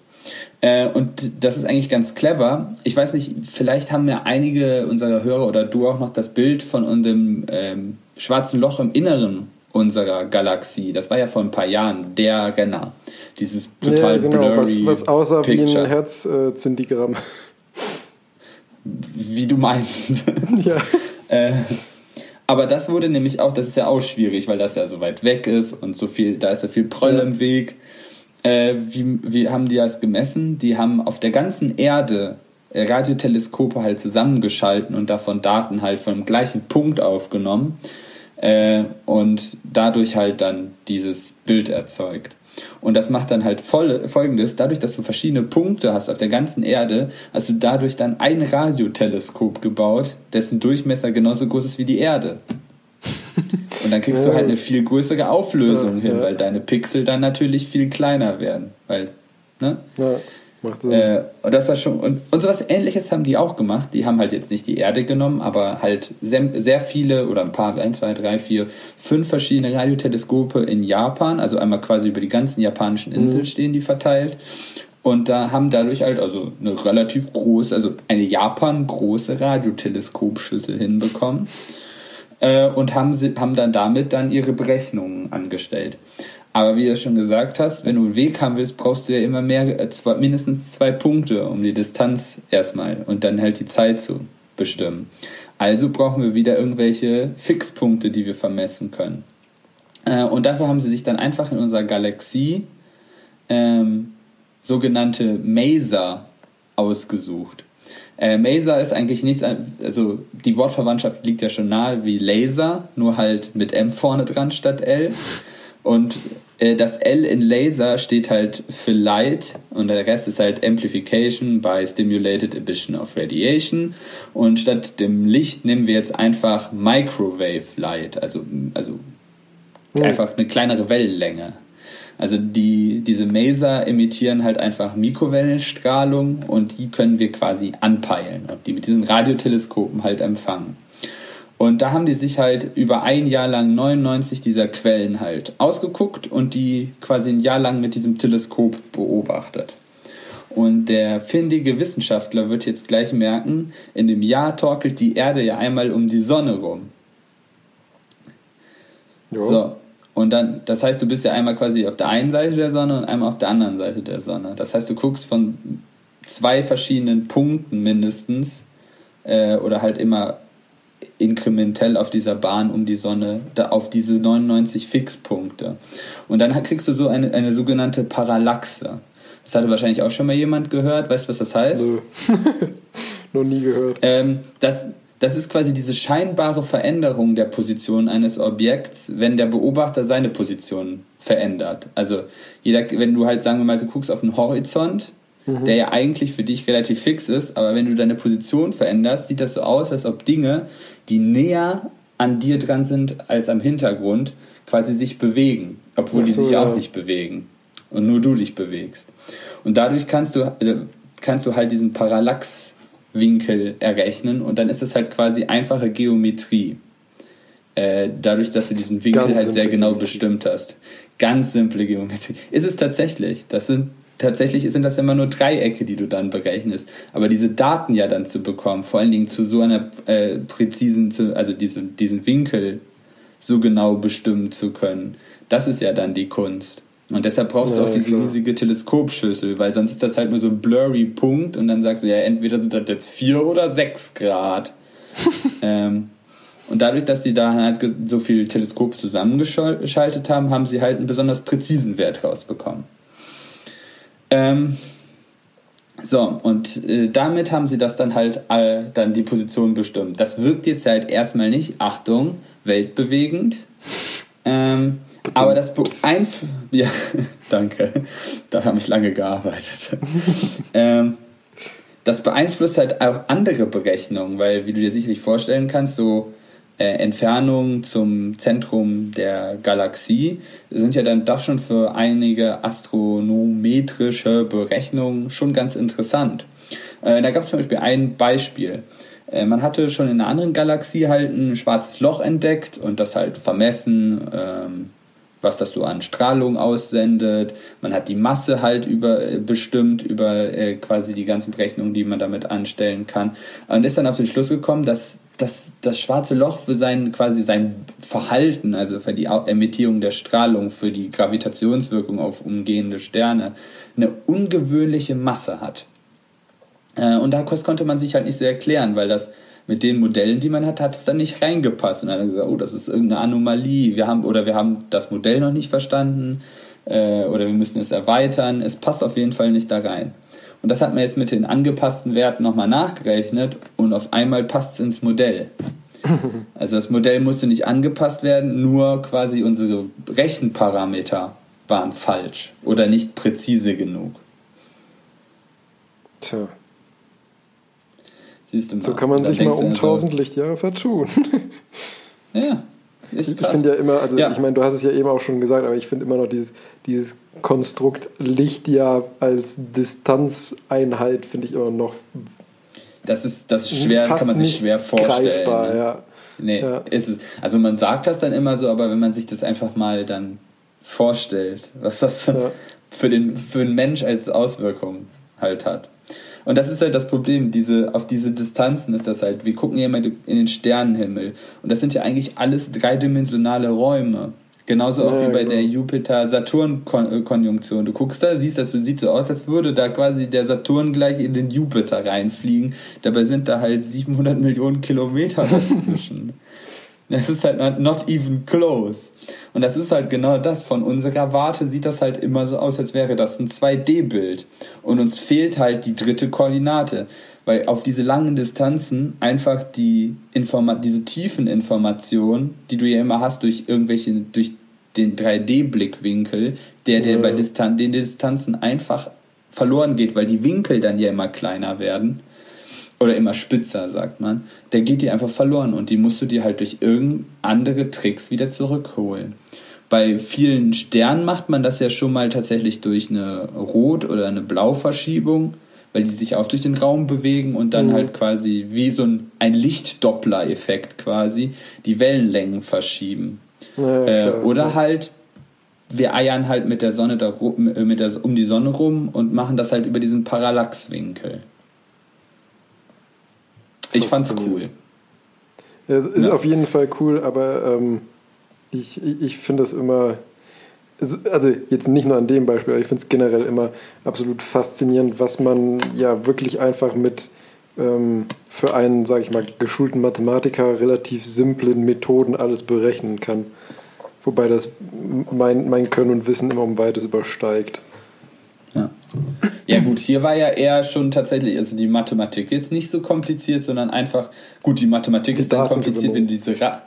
Äh, und das ist eigentlich ganz clever. Ich weiß nicht, vielleicht haben ja einige unserer Hörer oder du auch noch das Bild von unserem ähm, schwarzen Loch im Inneren unserer Galaxie. Das war ja vor ein paar Jahren der Renner. Dieses total ja, genau, blurry was, was aussah Picture. wie ein Herzzentigramm. Äh, wie du meinst. Ja. äh, aber das wurde nämlich auch, das ist ja auch schwierig, weil das ja so weit weg ist und so viel, da ist so viel Pröll im Weg. Äh, wie, wie haben die das gemessen? Die haben auf der ganzen Erde Radioteleskope halt zusammengeschalten und davon Daten halt von dem gleichen Punkt aufgenommen äh, und dadurch halt dann dieses Bild erzeugt. Und das macht dann halt voll, folgendes, dadurch, dass du verschiedene Punkte hast auf der ganzen Erde, hast du dadurch dann ein Radioteleskop gebaut, dessen Durchmesser genauso groß ist wie die Erde. Und dann kriegst ja. du halt eine viel größere Auflösung ja, hin, ja. weil deine Pixel dann natürlich viel kleiner werden. Weil, ne? Macht Sinn. Äh, und das war schon und, und sowas ähnliches haben die auch gemacht. Die haben halt jetzt nicht die Erde genommen, aber halt sehr, sehr viele oder ein paar, ein, zwei, drei, vier, fünf verschiedene Radioteleskope in Japan, also einmal quasi über die ganzen japanischen Inseln mhm. stehen die verteilt. Und da haben dadurch halt also eine relativ große, also eine Japan große Radioteleskopschüssel hinbekommen. Äh, und haben, sie, haben dann damit dann ihre Berechnungen angestellt. Aber wie du schon gesagt hast, wenn du einen Weg haben willst, brauchst du ja immer mehr, äh, zwei, mindestens zwei Punkte, um die Distanz erstmal und dann halt die Zeit zu bestimmen. Also brauchen wir wieder irgendwelche Fixpunkte, die wir vermessen können. Äh, und dafür haben sie sich dann einfach in unserer Galaxie ähm, sogenannte Maser ausgesucht. Äh, Maser ist eigentlich nichts, also die Wortverwandtschaft liegt ja schon nahe wie Laser, nur halt mit M vorne dran statt L. Und das L in Laser steht halt für Light und der Rest ist halt Amplification by Stimulated Emission of Radiation. Und statt dem Licht nehmen wir jetzt einfach Microwave Light, also, also mhm. einfach eine kleinere Wellenlänge. Also die, diese Maser emittieren halt einfach Mikrowellenstrahlung und die können wir quasi anpeilen und die mit diesen Radioteleskopen halt empfangen. Und da haben die sich halt über ein Jahr lang 99 dieser Quellen halt ausgeguckt und die quasi ein Jahr lang mit diesem Teleskop beobachtet. Und der findige Wissenschaftler wird jetzt gleich merken, in dem Jahr torkelt die Erde ja einmal um die Sonne rum. Jo. So. Und dann, das heißt, du bist ja einmal quasi auf der einen Seite der Sonne und einmal auf der anderen Seite der Sonne. Das heißt, du guckst von zwei verschiedenen Punkten mindestens äh, oder halt immer inkrementell auf dieser Bahn um die Sonne, da auf diese 99 Fixpunkte. Und dann kriegst du so eine, eine sogenannte Parallaxe. Das hatte wahrscheinlich auch schon mal jemand gehört. Weißt du, was das heißt? Nö. Noch nie gehört. Ähm, das, das ist quasi diese scheinbare Veränderung der Position eines Objekts, wenn der Beobachter seine Position verändert. Also jeder, wenn du halt, sagen wir mal, so guckst auf den Horizont, mhm. der ja eigentlich für dich relativ fix ist, aber wenn du deine Position veränderst, sieht das so aus, als ob Dinge, die näher an dir dran sind als am Hintergrund, quasi sich bewegen, obwohl so, die sich ja. auch nicht bewegen und nur du dich bewegst. Und dadurch kannst du, äh, kannst du halt diesen Parallaxwinkel errechnen und dann ist das halt quasi einfache Geometrie. Äh, dadurch, dass du diesen Winkel Ganz halt sehr genau Geometrie. bestimmt hast. Ganz simple Geometrie. Ist es tatsächlich. Das sind tatsächlich sind das immer nur Dreiecke, die du dann berechnest. Aber diese Daten ja dann zu bekommen, vor allen Dingen zu so einer äh, präzisen, also diese, diesen Winkel so genau bestimmen zu können, das ist ja dann die Kunst. Und deshalb brauchst ja, du auch diese klar. riesige Teleskopschüssel, weil sonst ist das halt nur so ein blurry Punkt und dann sagst du, ja, entweder sind das jetzt vier oder sechs Grad. ähm, und dadurch, dass sie da halt so viele Teleskope zusammengeschaltet haben, haben sie halt einen besonders präzisen Wert rausbekommen. Ähm, So, und äh, damit haben sie das dann halt äh, dann die Position bestimmt. Das wirkt jetzt halt erstmal nicht, Achtung, weltbewegend. Ähm, aber das beeinflusst. Ja, danke. Da habe ich lange gearbeitet. ähm, das beeinflusst halt auch andere Berechnungen, weil, wie du dir sicherlich vorstellen kannst, so äh, Entfernungen zum Zentrum der Galaxie sind ja dann doch schon für einige astronometrische Berechnungen schon ganz interessant. Äh, da gab es zum Beispiel ein Beispiel. Äh, man hatte schon in einer anderen Galaxie halt ein schwarzes Loch entdeckt und das halt vermessen, ähm, was das so an Strahlung aussendet. Man hat die Masse halt über, äh, bestimmt über äh, quasi die ganzen Berechnungen, die man damit anstellen kann. Und ist dann auf den Schluss gekommen, dass, dass das schwarze Loch für sein quasi sein Verhalten, also für die Emittierung der Strahlung, für die Gravitationswirkung auf umgehende Sterne, eine ungewöhnliche Masse hat. Äh, und das konnte man sich halt nicht so erklären, weil das mit den Modellen, die man hat, hat es dann nicht reingepasst. Und dann hat er gesagt, oh, das ist irgendeine Anomalie. Wir haben, oder wir haben das Modell noch nicht verstanden, äh, oder wir müssen es erweitern. Es passt auf jeden Fall nicht da rein. Und das hat man jetzt mit den angepassten Werten nochmal nachgerechnet und auf einmal passt es ins Modell. Also das Modell musste nicht angepasst werden, nur quasi unsere Rechenparameter waren falsch oder nicht präzise genug. Tja. Siehst du mal. So kann man sich mal um tausend so, Lichtjahre vertun. ja. Ich, ich finde ja immer, also ja. ich meine, du hast es ja eben auch schon gesagt, aber ich finde immer noch dieses, dieses Konstrukt Lichtjahr als Distanzeinheit, finde ich immer noch. Das ist, das ist schwer, kann man sich schwer vorstellen. Greifbar, ne? ja. Nee, ja. ist es. Also man sagt das dann immer so, aber wenn man sich das einfach mal dann vorstellt, was das ja. für, den, für den Mensch als Auswirkung halt hat. Und das ist halt das Problem, diese, auf diese Distanzen ist das halt. Wir gucken ja immer in den Sternenhimmel. Und das sind ja eigentlich alles dreidimensionale Räume. Genauso auch ja, wie bei genau. der Jupiter-Saturn-Konjunktion. Du guckst da, siehst das, sieht so aus, als würde da quasi der Saturn gleich in den Jupiter reinfliegen. Dabei sind da halt 700 Millionen Kilometer dazwischen. Das ist halt not even close. Und das ist halt genau das. Von unserer Warte sieht das halt immer so aus, als wäre das ein 2D-Bild. Und uns fehlt halt die dritte Koordinate. Weil auf diese langen Distanzen einfach die Informa diese tiefen Informationen, die du ja immer hast durch irgendwelche, durch den 3D-Blickwinkel, der, der bei Distan den Distanzen einfach verloren geht, weil die Winkel dann ja immer kleiner werden oder immer spitzer, sagt man, der geht dir einfach verloren und die musst du dir halt durch irgendeine andere Tricks wieder zurückholen. Bei vielen Sternen macht man das ja schon mal tatsächlich durch eine Rot- oder eine Blauverschiebung, weil die sich auch durch den Raum bewegen und dann mhm. halt quasi wie so ein, ein Lichtdoppler-Effekt quasi die Wellenlängen verschieben. Ja, äh, oder halt wir eiern halt mit der Sonne da, mit der, um die Sonne rum und machen das halt über diesen Parallaxwinkel. Ich fand's cool. Ja, es ist ja. auf jeden Fall cool, aber ähm, ich, ich, ich finde es immer, also jetzt nicht nur an dem Beispiel, aber ich finde es generell immer absolut faszinierend, was man ja wirklich einfach mit ähm, für einen, sage ich mal, geschulten Mathematiker relativ simplen Methoden alles berechnen kann. Wobei das mein, mein Können und Wissen immer um weites übersteigt. Ja. Gut, hier war ja eher schon tatsächlich, also die Mathematik jetzt nicht so kompliziert, sondern einfach, gut, die Mathematik die ist dann kompliziert, wenn diese Ra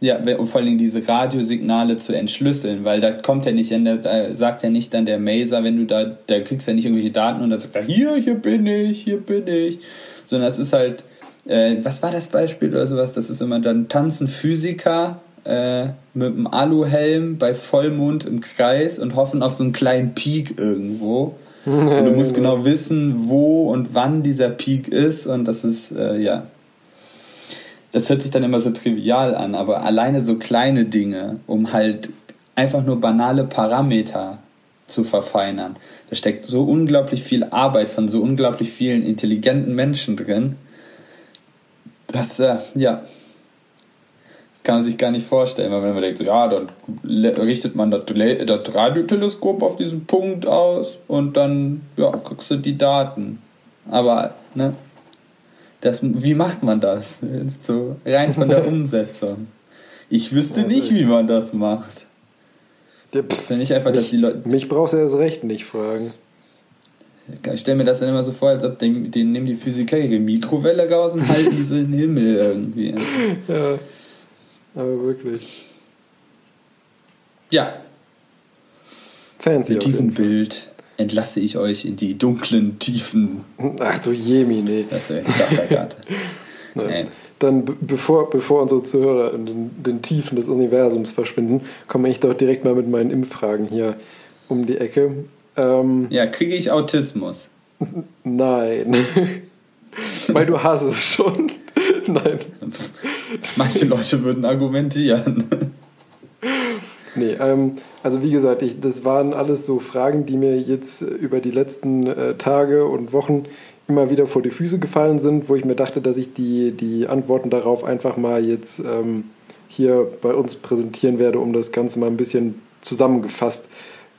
ja, und vor allem diese Radiosignale zu entschlüsseln, weil da kommt ja nicht, da sagt ja nicht dann der Maser, wenn du da, da kriegst ja nicht irgendwelche Daten und dann sagt er, hier, hier bin ich, hier bin ich, sondern es ist halt, äh, was war das Beispiel oder sowas, das ist immer dann tanzen Physiker äh, mit einem Aluhelm bei Vollmond im Kreis und hoffen auf so einen kleinen Peak irgendwo und du musst genau wissen, wo und wann dieser Peak ist. Und das ist, äh, ja. Das hört sich dann immer so trivial an, aber alleine so kleine Dinge, um halt einfach nur banale Parameter zu verfeinern. Da steckt so unglaublich viel Arbeit von so unglaublich vielen intelligenten Menschen drin. dass, äh, ja, kann man sich gar nicht vorstellen, weil wenn man denkt, so, ja, dann richtet man das, das Radioteleskop auf diesen Punkt aus und dann ja, guckst du die Daten. Aber, ne, das, wie macht man das? So rein von der Umsetzung. Ich wüsste ja, nicht, wie man das macht. Ja, das ich einfach, mich, dass die Leute. Mich brauchst du erst recht nicht fragen. Ich stelle mir das dann immer so vor, als ob den, den nehmen die Physiker ihre Mikrowelle raus und halten die so in den Himmel irgendwie. Ja, aber wirklich. Ja. Fancy. Mit diesem Bild entlasse ich euch in die dunklen Tiefen. Ach du Jemine. Das ist ja gerade. nee. Dann, bevor, bevor unsere Zuhörer in den, den, Tiefen des Universums verschwinden, komme ich doch direkt mal mit meinen Impffragen hier um die Ecke. Ähm, ja, kriege ich Autismus? Nein. Weil du hast es schon. Nein. Manche Leute würden argumentieren. Nee, ähm, also wie gesagt, ich, das waren alles so Fragen, die mir jetzt über die letzten äh, Tage und Wochen immer wieder vor die Füße gefallen sind, wo ich mir dachte, dass ich die, die Antworten darauf einfach mal jetzt ähm, hier bei uns präsentieren werde, um das Ganze mal ein bisschen zusammengefasst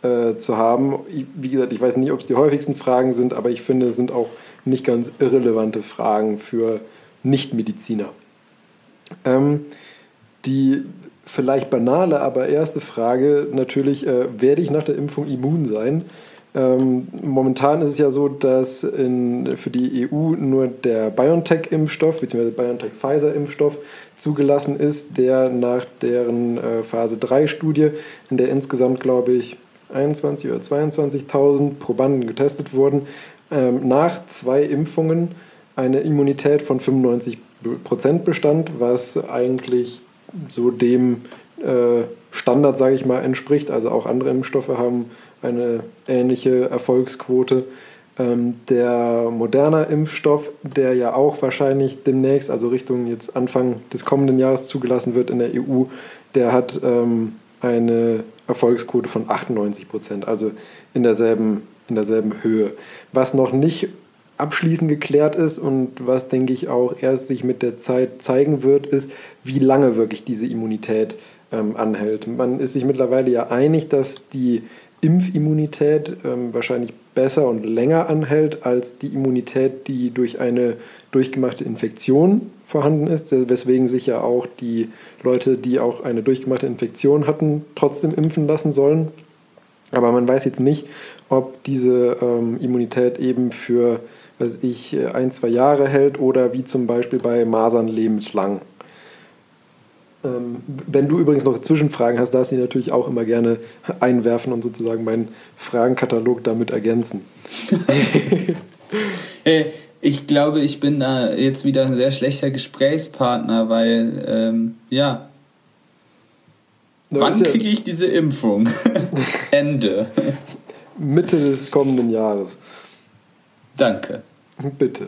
äh, zu haben. Ich, wie gesagt, ich weiß nicht, ob es die häufigsten Fragen sind, aber ich finde, es sind auch nicht ganz irrelevante Fragen für Nichtmediziner. Ähm, die vielleicht banale, aber erste Frage natürlich, äh, werde ich nach der Impfung immun sein? Ähm, momentan ist es ja so, dass in, für die EU nur der BioNTech-Impfstoff bzw. BioNTech-Pfizer-Impfstoff zugelassen ist, der nach deren äh, Phase 3-Studie, in der insgesamt, glaube ich, 21.000 oder 22.000 Probanden getestet wurden, ähm, nach zwei Impfungen eine Immunität von 95 Prozent bestand, was eigentlich so dem äh, Standard, sage ich mal, entspricht. Also auch andere Impfstoffe haben eine ähnliche Erfolgsquote. Ähm, der moderne Impfstoff, der ja auch wahrscheinlich demnächst, also Richtung jetzt Anfang des kommenden Jahres zugelassen wird in der EU, der hat ähm, eine Erfolgsquote von 98 Prozent, also in derselben, in derselben Höhe. Was noch nicht abschließend geklärt ist und was, denke ich, auch erst sich mit der Zeit zeigen wird, ist, wie lange wirklich diese Immunität ähm, anhält. Man ist sich mittlerweile ja einig, dass die Impfimmunität ähm, wahrscheinlich besser und länger anhält als die Immunität, die durch eine durchgemachte Infektion vorhanden ist, weswegen sich ja auch die Leute, die auch eine durchgemachte Infektion hatten, trotzdem impfen lassen sollen. Aber man weiß jetzt nicht, ob diese ähm, Immunität eben für weiß ich, ein, zwei Jahre hält oder wie zum Beispiel bei Masern lebenslang. Ähm, wenn du übrigens noch Zwischenfragen hast, darfst du die natürlich auch immer gerne einwerfen und sozusagen meinen Fragenkatalog damit ergänzen. Äh, ich glaube, ich bin da jetzt wieder ein sehr schlechter Gesprächspartner, weil, ähm, ja. ja Wann kriege ich diese Impfung? Ende. Mitte des kommenden Jahres. Danke. Bitte.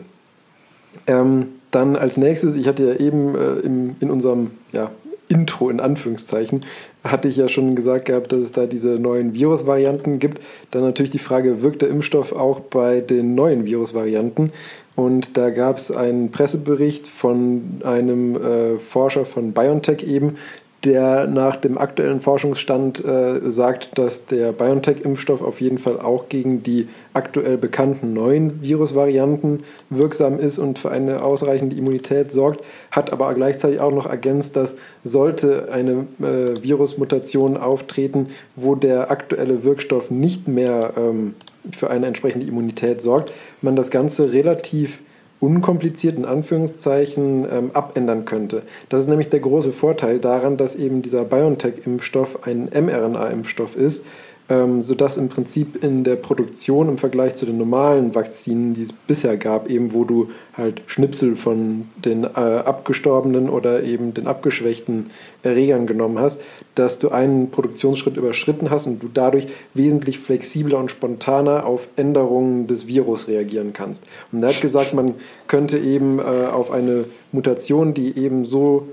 Ähm, dann als nächstes, ich hatte ja eben äh, im, in unserem ja, Intro in Anführungszeichen, hatte ich ja schon gesagt gehabt, dass es da diese neuen Virusvarianten gibt. Dann natürlich die Frage, wirkt der Impfstoff auch bei den neuen Virusvarianten? Und da gab es einen Pressebericht von einem äh, Forscher von BioNTech eben, der nach dem aktuellen Forschungsstand äh, sagt, dass der BioNTech-Impfstoff auf jeden Fall auch gegen die aktuell bekannten neuen Virusvarianten wirksam ist und für eine ausreichende Immunität sorgt, hat aber gleichzeitig auch noch ergänzt, dass sollte eine äh, Virusmutation auftreten, wo der aktuelle Wirkstoff nicht mehr ähm, für eine entsprechende Immunität sorgt, man das Ganze relativ unkompliziert in Anführungszeichen ähm, abändern könnte. Das ist nämlich der große Vorteil daran, dass eben dieser BioNTech-Impfstoff ein mRNA-Impfstoff ist, ähm, sodass im Prinzip in der Produktion im Vergleich zu den normalen Vakzinen, die es bisher gab, eben wo du halt Schnipsel von den äh, abgestorbenen oder eben den abgeschwächten Erregern genommen hast, dass du einen Produktionsschritt überschritten hast und du dadurch wesentlich flexibler und spontaner auf Änderungen des Virus reagieren kannst. Und er hat gesagt, man könnte eben äh, auf eine Mutation, die eben so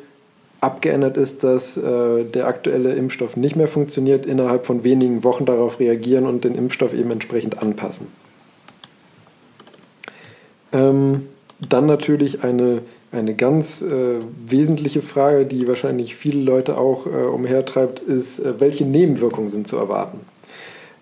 abgeändert ist, dass äh, der aktuelle Impfstoff nicht mehr funktioniert, innerhalb von wenigen Wochen darauf reagieren und den Impfstoff eben entsprechend anpassen. Ähm, dann natürlich eine, eine ganz äh, wesentliche Frage, die wahrscheinlich viele Leute auch äh, umhertreibt, ist, äh, welche Nebenwirkungen sind zu erwarten?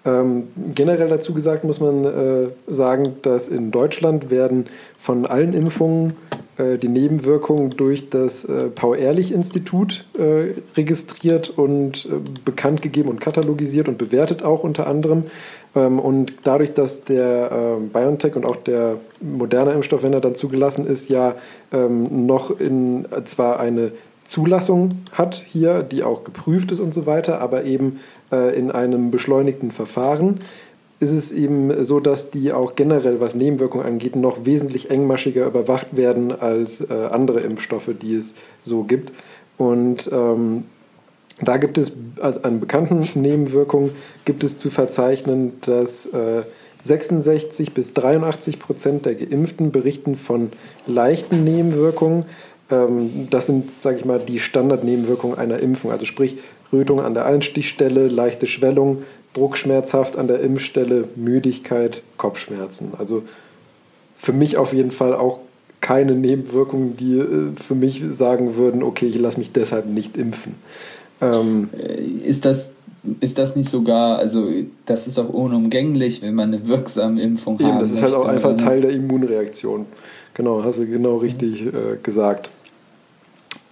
Ähm, generell dazu gesagt muss man äh, sagen, dass in Deutschland werden von allen Impfungen äh, die Nebenwirkungen durch das äh, Paul-Ehrlich-Institut äh, registriert und bekannt gegeben und katalogisiert und bewertet auch unter anderem. Ähm, und dadurch, dass der BioNTech und auch der moderne Impfstoff, wenn er dann zugelassen ist, ja ähm, noch in zwar eine Zulassung hat hier, die auch geprüft ist und so weiter, aber eben in einem beschleunigten Verfahren, ist es eben so, dass die auch generell, was Nebenwirkungen angeht, noch wesentlich engmaschiger überwacht werden als äh, andere Impfstoffe, die es so gibt. Und ähm, da gibt es an bekannten Nebenwirkungen gibt es zu verzeichnen, dass äh, 66 bis 83 Prozent der Geimpften berichten von leichten Nebenwirkungen. Ähm, das sind, sage ich mal, die Standardnebenwirkungen einer Impfung. Also sprich Rötung an der Einstichstelle, leichte Schwellung, druckschmerzhaft an der Impfstelle, Müdigkeit, Kopfschmerzen. Also für mich auf jeden Fall auch keine Nebenwirkungen, die äh, für mich sagen würden, okay, ich lasse mich deshalb nicht impfen. Ähm, äh, ist das ist das nicht sogar, also das ist auch unumgänglich, wenn man eine wirksame Impfung hat? Das ist halt auch einfach Teil der Immunreaktion. Genau, hast du genau richtig äh, gesagt.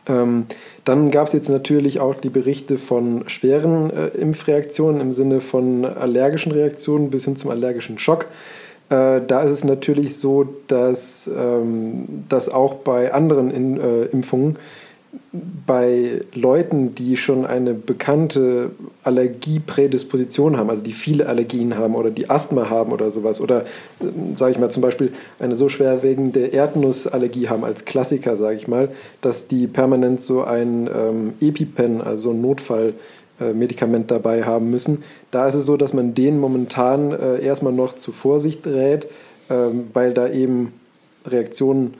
Ähm, dann gab es jetzt natürlich auch die Berichte von schweren äh, Impfreaktionen im Sinne von allergischen Reaktionen bis hin zum allergischen Schock. Äh, da ist es natürlich so, dass ähm, das auch bei anderen in, äh, Impfungen bei Leuten, die schon eine bekannte Allergieprädisposition haben, also die viele Allergien haben oder die Asthma haben oder sowas, oder sage ich mal zum Beispiel eine so schwerwiegende Erdnussallergie haben als Klassiker, sage ich mal, dass die permanent so ein ähm, EpiPen, also ein Notfallmedikament dabei haben müssen. Da ist es so, dass man denen momentan äh, erstmal noch zu Vorsicht rät, äh, weil da eben Reaktionen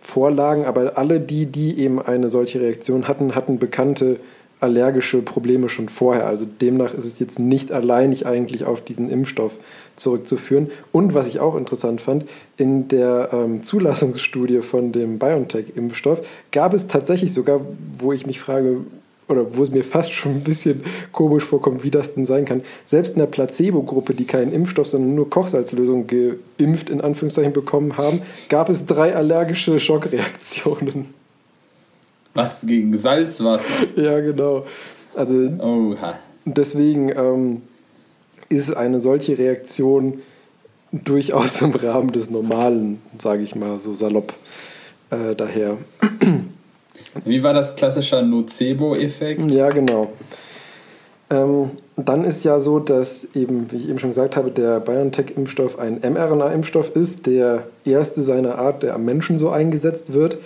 vorlagen, aber alle die, die eben eine solche Reaktion hatten, hatten bekannte allergische Probleme schon vorher. Also demnach ist es jetzt nicht alleinig eigentlich auf diesen Impfstoff zurückzuführen. Und was ich auch interessant fand, in der ähm, Zulassungsstudie von dem BioNTech-Impfstoff gab es tatsächlich sogar, wo ich mich frage, oder wo es mir fast schon ein bisschen komisch vorkommt, wie das denn sein kann. Selbst in der Placebo-Gruppe, die keinen Impfstoff, sondern nur Kochsalzlösung geimpft, in Anführungszeichen, bekommen haben, gab es drei allergische Schockreaktionen. Was gegen Salzwasser? ja, genau. Also Oha. deswegen ähm, ist eine solche Reaktion durchaus im Rahmen des Normalen, sage ich mal so salopp äh, daher. Wie war das klassische Nocebo-Effekt? Ja, genau. Ähm, dann ist ja so, dass eben, wie ich eben schon gesagt habe, der BioNTech-Impfstoff ein mRNA-Impfstoff ist, der erste seiner Art, der am Menschen so eingesetzt wird.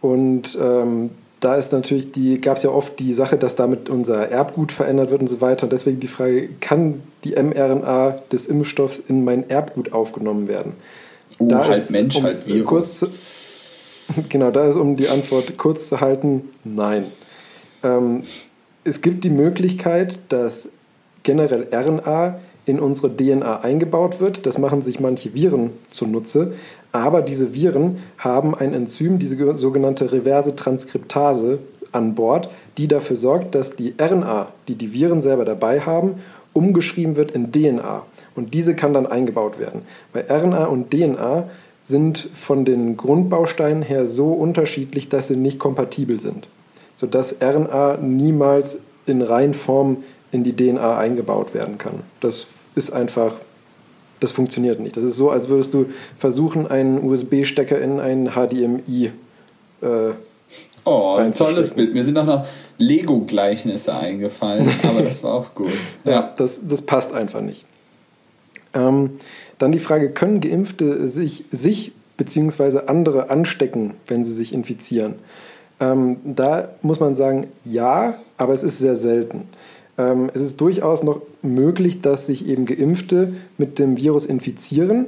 Und ähm, da ist natürlich die, gab es ja oft die Sache, dass damit unser Erbgut verändert wird und so weiter. Und deswegen die Frage, kann die mRNA des Impfstoffs in mein Erbgut aufgenommen werden? Oh, da halt ist, Mensch, halt Virus. Kurz, Genau, da ist, um die Antwort kurz zu halten, nein. Ähm, es gibt die Möglichkeit, dass generell RNA in unsere DNA eingebaut wird. Das machen sich manche Viren zunutze. Aber diese Viren haben ein Enzym, diese sogenannte reverse Transkriptase, an Bord, die dafür sorgt, dass die RNA, die die Viren selber dabei haben, umgeschrieben wird in DNA. Und diese kann dann eingebaut werden. Bei RNA und DNA sind von den Grundbausteinen her so unterschiedlich, dass sie nicht kompatibel sind, sodass RNA niemals in Reihenform in die DNA eingebaut werden kann. Das ist einfach, das funktioniert nicht. Das ist so, als würdest du versuchen, einen USB-Stecker in einen HDMI äh, Oh, ein tolles Bild. Mir sind auch noch Lego-Gleichnisse eingefallen, aber das war auch gut. Ja, ja das, das passt einfach nicht. Ähm, dann die Frage, können Geimpfte sich, sich bzw. andere anstecken, wenn sie sich infizieren? Ähm, da muss man sagen, ja, aber es ist sehr selten. Ähm, es ist durchaus noch möglich, dass sich eben Geimpfte mit dem Virus infizieren.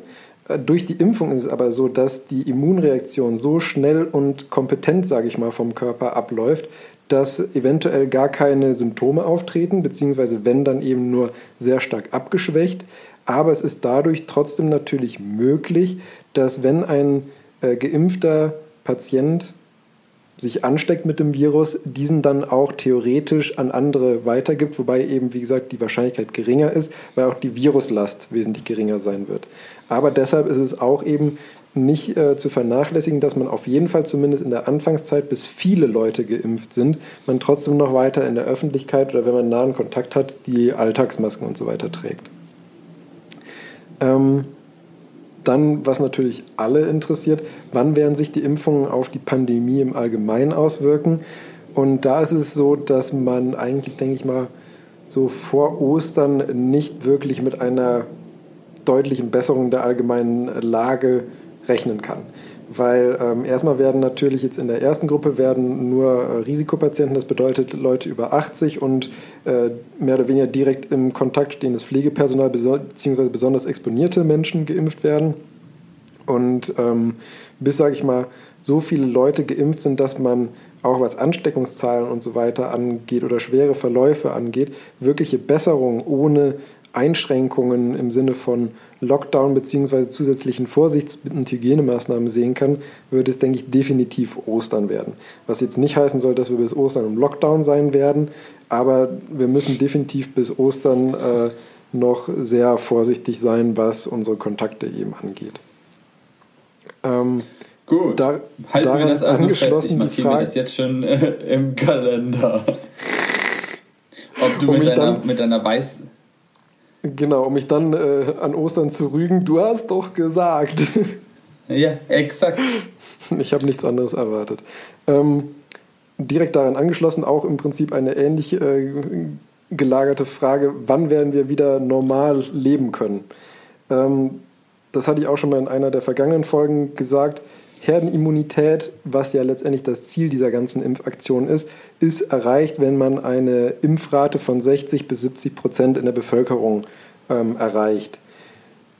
Äh, durch die Impfung ist es aber so, dass die Immunreaktion so schnell und kompetent, sage ich mal, vom Körper abläuft, dass eventuell gar keine Symptome auftreten, beziehungsweise wenn dann eben nur sehr stark abgeschwächt. Aber es ist dadurch trotzdem natürlich möglich, dass wenn ein äh, geimpfter Patient sich ansteckt mit dem Virus, diesen dann auch theoretisch an andere weitergibt, wobei eben, wie gesagt, die Wahrscheinlichkeit geringer ist, weil auch die Viruslast wesentlich geringer sein wird. Aber deshalb ist es auch eben nicht äh, zu vernachlässigen, dass man auf jeden Fall zumindest in der Anfangszeit, bis viele Leute geimpft sind, man trotzdem noch weiter in der Öffentlichkeit oder wenn man nahen Kontakt hat, die Alltagsmasken und so weiter trägt. Ähm, dann, was natürlich alle interessiert, wann werden sich die Impfungen auf die Pandemie im Allgemeinen auswirken? Und da ist es so, dass man eigentlich, denke ich mal, so vor Ostern nicht wirklich mit einer deutlichen Besserung der allgemeinen Lage rechnen kann. Weil ähm, erstmal werden natürlich jetzt in der ersten Gruppe werden nur äh, Risikopatienten, das bedeutet Leute über 80 und äh, mehr oder weniger direkt im Kontakt stehendes Pflegepersonal bzw. besonders exponierte Menschen geimpft werden. Und ähm, bis, sage ich mal, so viele Leute geimpft sind, dass man auch was Ansteckungszahlen und so weiter angeht oder schwere Verläufe angeht, wirkliche Besserungen ohne Einschränkungen im Sinne von Lockdown bzw. zusätzlichen Vorsichts- und Hygienemaßnahmen sehen kann, würde es, denke ich, definitiv Ostern werden. Was jetzt nicht heißen soll, dass wir bis Ostern im Lockdown sein werden, aber wir müssen definitiv bis Ostern äh, noch sehr vorsichtig sein, was unsere Kontakte eben angeht. Ähm, Gut, da, halten wir das also fest. Ich markiere mir das jetzt schon äh, im Kalender. Ob du um mit, deiner, mit deiner Weiß Genau, um mich dann äh, an Ostern zu rügen, du hast doch gesagt. Ja, exakt. Ich habe nichts anderes erwartet. Ähm, direkt daran angeschlossen auch im Prinzip eine ähnlich äh, gelagerte Frage, wann werden wir wieder normal leben können? Ähm, das hatte ich auch schon mal in einer der vergangenen Folgen gesagt. Herdenimmunität, was ja letztendlich das Ziel dieser ganzen Impfaktion ist, ist erreicht, wenn man eine Impfrate von 60 bis 70 Prozent in der Bevölkerung ähm, erreicht.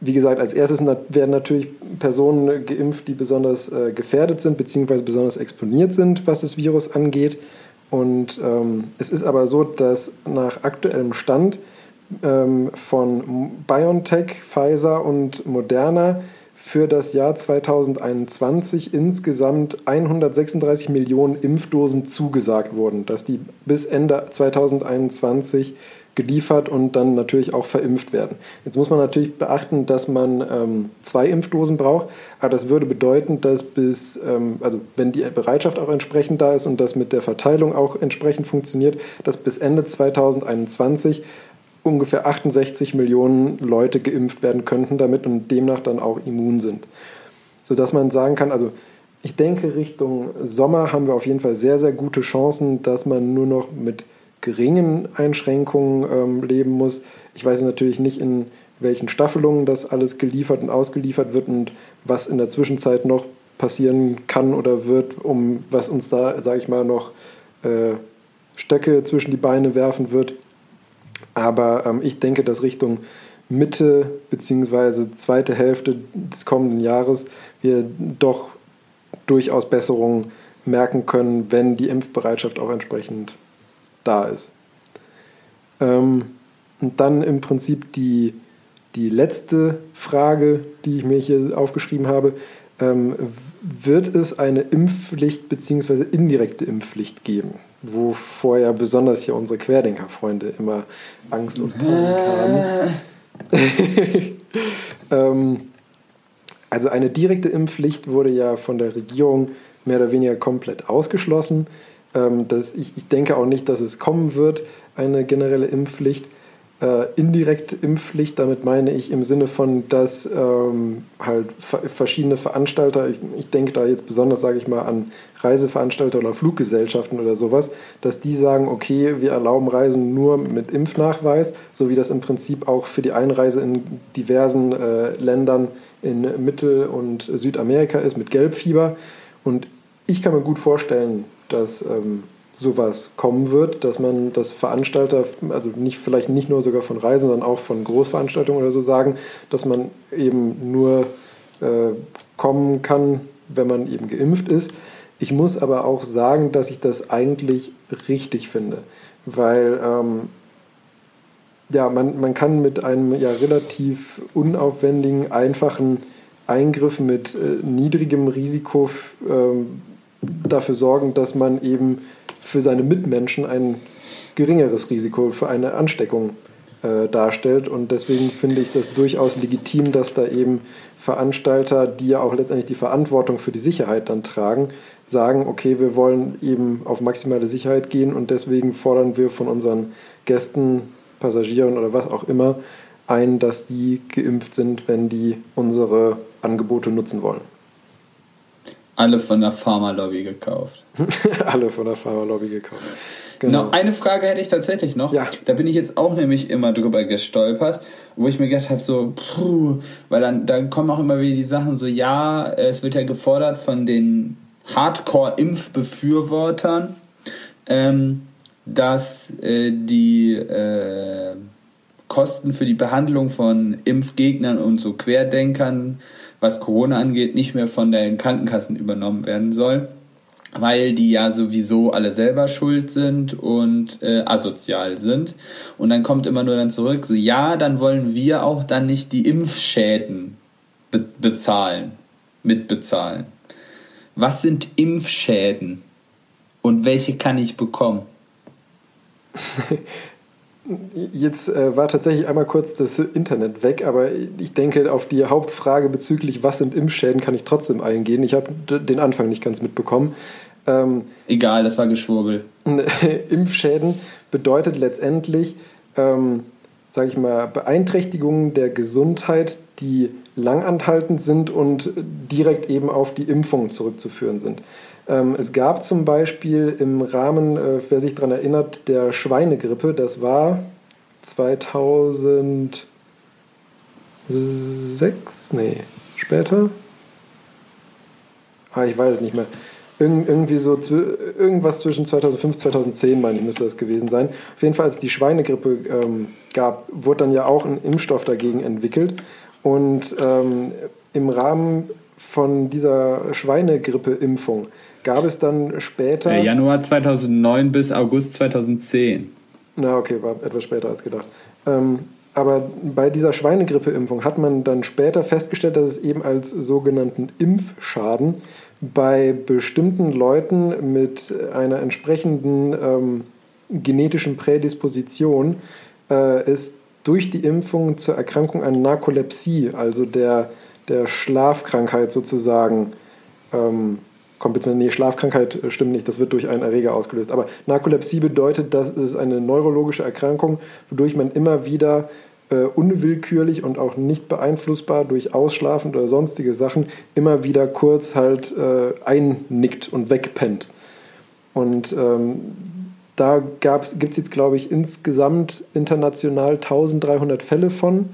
Wie gesagt, als erstes werden natürlich Personen geimpft, die besonders äh, gefährdet sind bzw. besonders exponiert sind, was das Virus angeht. Und ähm, es ist aber so, dass nach aktuellem Stand ähm, von BioNTech, Pfizer und Moderna für das Jahr 2021 insgesamt 136 Millionen Impfdosen zugesagt wurden, dass die bis Ende 2021 geliefert und dann natürlich auch verimpft werden. Jetzt muss man natürlich beachten, dass man ähm, zwei Impfdosen braucht, aber das würde bedeuten, dass bis, ähm, also wenn die Bereitschaft auch entsprechend da ist und das mit der Verteilung auch entsprechend funktioniert, dass bis Ende 2021 ungefähr 68 Millionen Leute geimpft werden könnten damit und demnach dann auch immun sind. Sodass man sagen kann, also ich denke, Richtung Sommer haben wir auf jeden Fall sehr, sehr gute Chancen, dass man nur noch mit geringen Einschränkungen ähm, leben muss. Ich weiß natürlich nicht, in welchen Staffelungen das alles geliefert und ausgeliefert wird und was in der Zwischenzeit noch passieren kann oder wird, um was uns da, sage ich mal, noch äh, Stöcke zwischen die Beine werfen wird. Aber ähm, ich denke, dass Richtung Mitte bzw. zweite Hälfte des kommenden Jahres wir doch durchaus Besserungen merken können, wenn die Impfbereitschaft auch entsprechend da ist. Ähm, und dann im Prinzip die, die letzte Frage, die ich mir hier aufgeschrieben habe. Ähm, wird es eine Impfpflicht bzw. indirekte Impfpflicht geben? Wovor ja besonders hier unsere Querdenker-Freunde immer Angst und Panik haben. ähm, also eine direkte Impfpflicht wurde ja von der Regierung mehr oder weniger komplett ausgeschlossen. Ähm, das, ich, ich denke auch nicht, dass es kommen wird, eine generelle Impfpflicht. Äh, indirekte Impfpflicht, damit meine ich im Sinne von, dass ähm, halt verschiedene Veranstalter, ich, ich, denke da jetzt besonders, sage ich mal, an Reiseveranstalter oder Fluggesellschaften oder sowas, dass die sagen, okay, wir erlauben Reisen nur mit Impfnachweis, so wie das im Prinzip auch für die Einreise in diversen äh, Ländern in Mittel- und Südamerika ist mit Gelbfieber. Und ich kann mir gut vorstellen, dass ähm, sowas kommen wird, dass man das Veranstalter, also nicht vielleicht nicht nur sogar von Reisen, sondern auch von Großveranstaltungen oder so sagen, dass man eben nur äh, kommen kann, wenn man eben geimpft ist. Ich muss aber auch sagen, dass ich das eigentlich richtig finde, weil ähm, ja, man, man kann mit einem ja relativ unaufwendigen, einfachen Eingriff mit äh, niedrigem Risiko äh, dafür sorgen, dass man eben für seine Mitmenschen ein geringeres Risiko für eine Ansteckung äh, darstellt. Und deswegen finde ich das durchaus legitim, dass da eben Veranstalter, die ja auch letztendlich die Verantwortung für die Sicherheit dann tragen, sagen, okay, wir wollen eben auf maximale Sicherheit gehen und deswegen fordern wir von unseren Gästen, Passagieren oder was auch immer ein, dass die geimpft sind, wenn die unsere Angebote nutzen wollen. Alle von der Pharmalobby gekauft. Alle von der Pharmalobby gekauft. Genau. genau. Eine Frage hätte ich tatsächlich noch. Ja. Da bin ich jetzt auch nämlich immer drüber gestolpert, wo ich mir gedacht habe, so, puh, weil dann, dann kommen auch immer wieder die Sachen so, ja, es wird ja gefordert von den Hardcore-Impfbefürwortern, ähm, dass äh, die äh, Kosten für die Behandlung von Impfgegnern und so Querdenkern, was Corona angeht, nicht mehr von den Krankenkassen übernommen werden sollen weil die ja sowieso alle selber schuld sind und äh, asozial sind. Und dann kommt immer nur dann zurück, so ja, dann wollen wir auch dann nicht die Impfschäden be bezahlen, mitbezahlen. Was sind Impfschäden und welche kann ich bekommen? Jetzt äh, war tatsächlich einmal kurz das Internet weg, aber ich denke, auf die Hauptfrage bezüglich, was sind Impfschäden, kann ich trotzdem eingehen. Ich habe den Anfang nicht ganz mitbekommen. Ähm, Egal, das war Geschwurbel. Impfschäden bedeutet letztendlich, ähm, sage ich mal, Beeinträchtigungen der Gesundheit, die langanhaltend sind und direkt eben auf die Impfung zurückzuführen sind. Ähm, es gab zum Beispiel im Rahmen, äh, wer sich daran erinnert, der Schweinegrippe, das war 2006, nee, später? Ah, ich weiß es nicht mehr. Irg irgendwie so irgendwas zwischen 2005 und 2010, meine ich, müsste das gewesen sein. Auf jeden Fall, als es die Schweinegrippe ähm, gab, wurde dann ja auch ein Impfstoff dagegen entwickelt. Und ähm, im Rahmen von dieser Schweinegrippe-Impfung gab es dann später. Äh, Januar 2009 bis August 2010. Na, okay, war etwas später als gedacht. Ähm, aber bei dieser Schweinegrippe-Impfung hat man dann später festgestellt, dass es eben als sogenannten Impfschaden bei bestimmten Leuten mit einer entsprechenden ähm, genetischen Prädisposition äh, es durch die Impfung zur Erkrankung an Narkolepsie, also der, der Schlafkrankheit sozusagen, ähm, kommt nee, Schlafkrankheit stimmt nicht, das wird durch einen Erreger ausgelöst. Aber Narkolepsie bedeutet, dass es eine neurologische Erkrankung, wodurch man immer wieder äh, unwillkürlich und auch nicht beeinflussbar durch Ausschlafen oder sonstige Sachen immer wieder kurz halt äh, einnickt und wegpennt. Und ähm, da gibt es jetzt, glaube ich, insgesamt international 1300 Fälle von.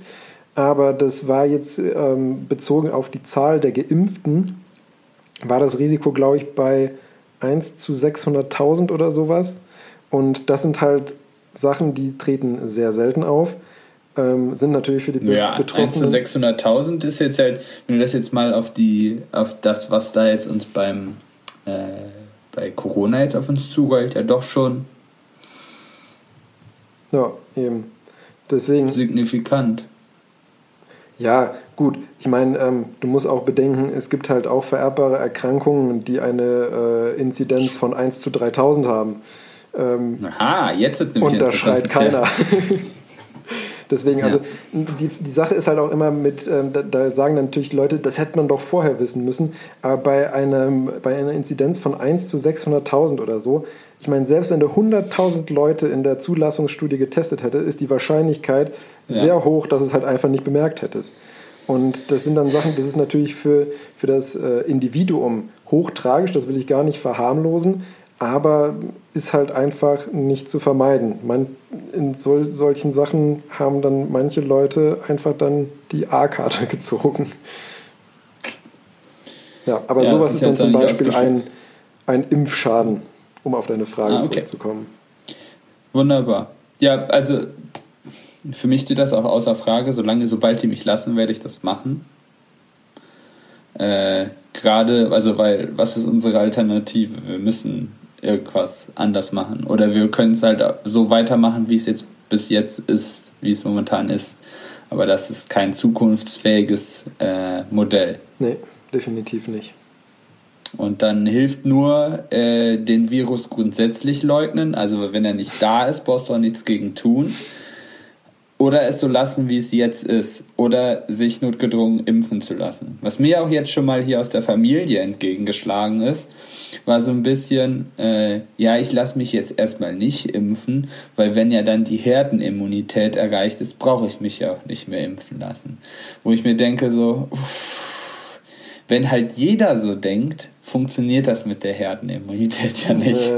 Aber das war jetzt ähm, bezogen auf die Zahl der Geimpften, war das Risiko, glaube ich, bei 1 zu 600.000 oder sowas. Und das sind halt Sachen, die treten sehr selten auf ähm, sind natürlich für die ja, Betroffenen. 1 zu 600.000 ist jetzt halt, wenn du das jetzt mal auf die, auf das, was da jetzt uns beim äh, bei Corona jetzt auf uns zurollt, ja doch schon. Ja, eben. Deswegen. Signifikant. Ja, gut. Ich meine, ähm, du musst auch bedenken, es gibt halt auch vererbbare Erkrankungen, die eine äh, Inzidenz von 1 zu 3000 haben. Ähm, Aha, jetzt ist nämlich Und da schreit keiner. Ja. Deswegen, ja. also die, die Sache ist halt auch immer mit, ähm, da, da, sagen dann natürlich Leute, das hätte man doch vorher wissen müssen. Aber bei, einem, bei einer Inzidenz von 1 zu 600.000 oder so, ich meine, selbst wenn du 100.000 Leute in der Zulassungsstudie getestet hätte, ist die Wahrscheinlichkeit ja. sehr hoch, dass es halt einfach nicht bemerkt hättest. Und das sind dann Sachen, das ist natürlich für, für das äh, Individuum hochtragisch, das will ich gar nicht verharmlosen, aber ist halt einfach nicht zu vermeiden. Man, in sol solchen Sachen haben dann manche Leute einfach dann die A-Karte gezogen. Ja, aber ja, sowas ist, dann zum Beispiel ein, ein Impfschaden, um auf deine Frage ah, okay. zurückzukommen. Wunderbar. Ja, also für mich steht das auch außer Frage. Solange, sobald die mich lassen, werde ich das machen. Äh, Gerade, also weil, was ist unsere Alternative? Wir müssen irgendwas anders machen. Oder wir können es halt so weitermachen, wie es jetzt bis jetzt ist, wie es momentan ist. Aber das ist kein zukunftsfähiges äh, Modell. Nee, definitiv nicht. Und dann hilft nur äh, den Virus grundsätzlich leugnen. Also wenn er nicht da ist, brauchst du auch nichts gegen tun. Oder es so lassen, wie es jetzt ist, oder sich notgedrungen impfen zu lassen. Was mir auch jetzt schon mal hier aus der Familie entgegengeschlagen ist, war so ein bisschen, äh, ja, ich lasse mich jetzt erstmal nicht impfen, weil wenn ja dann die Herdenimmunität erreicht ist, brauche ich mich ja auch nicht mehr impfen lassen. Wo ich mir denke so, uff, wenn halt jeder so denkt, funktioniert das mit der Herdenimmunität ja nicht.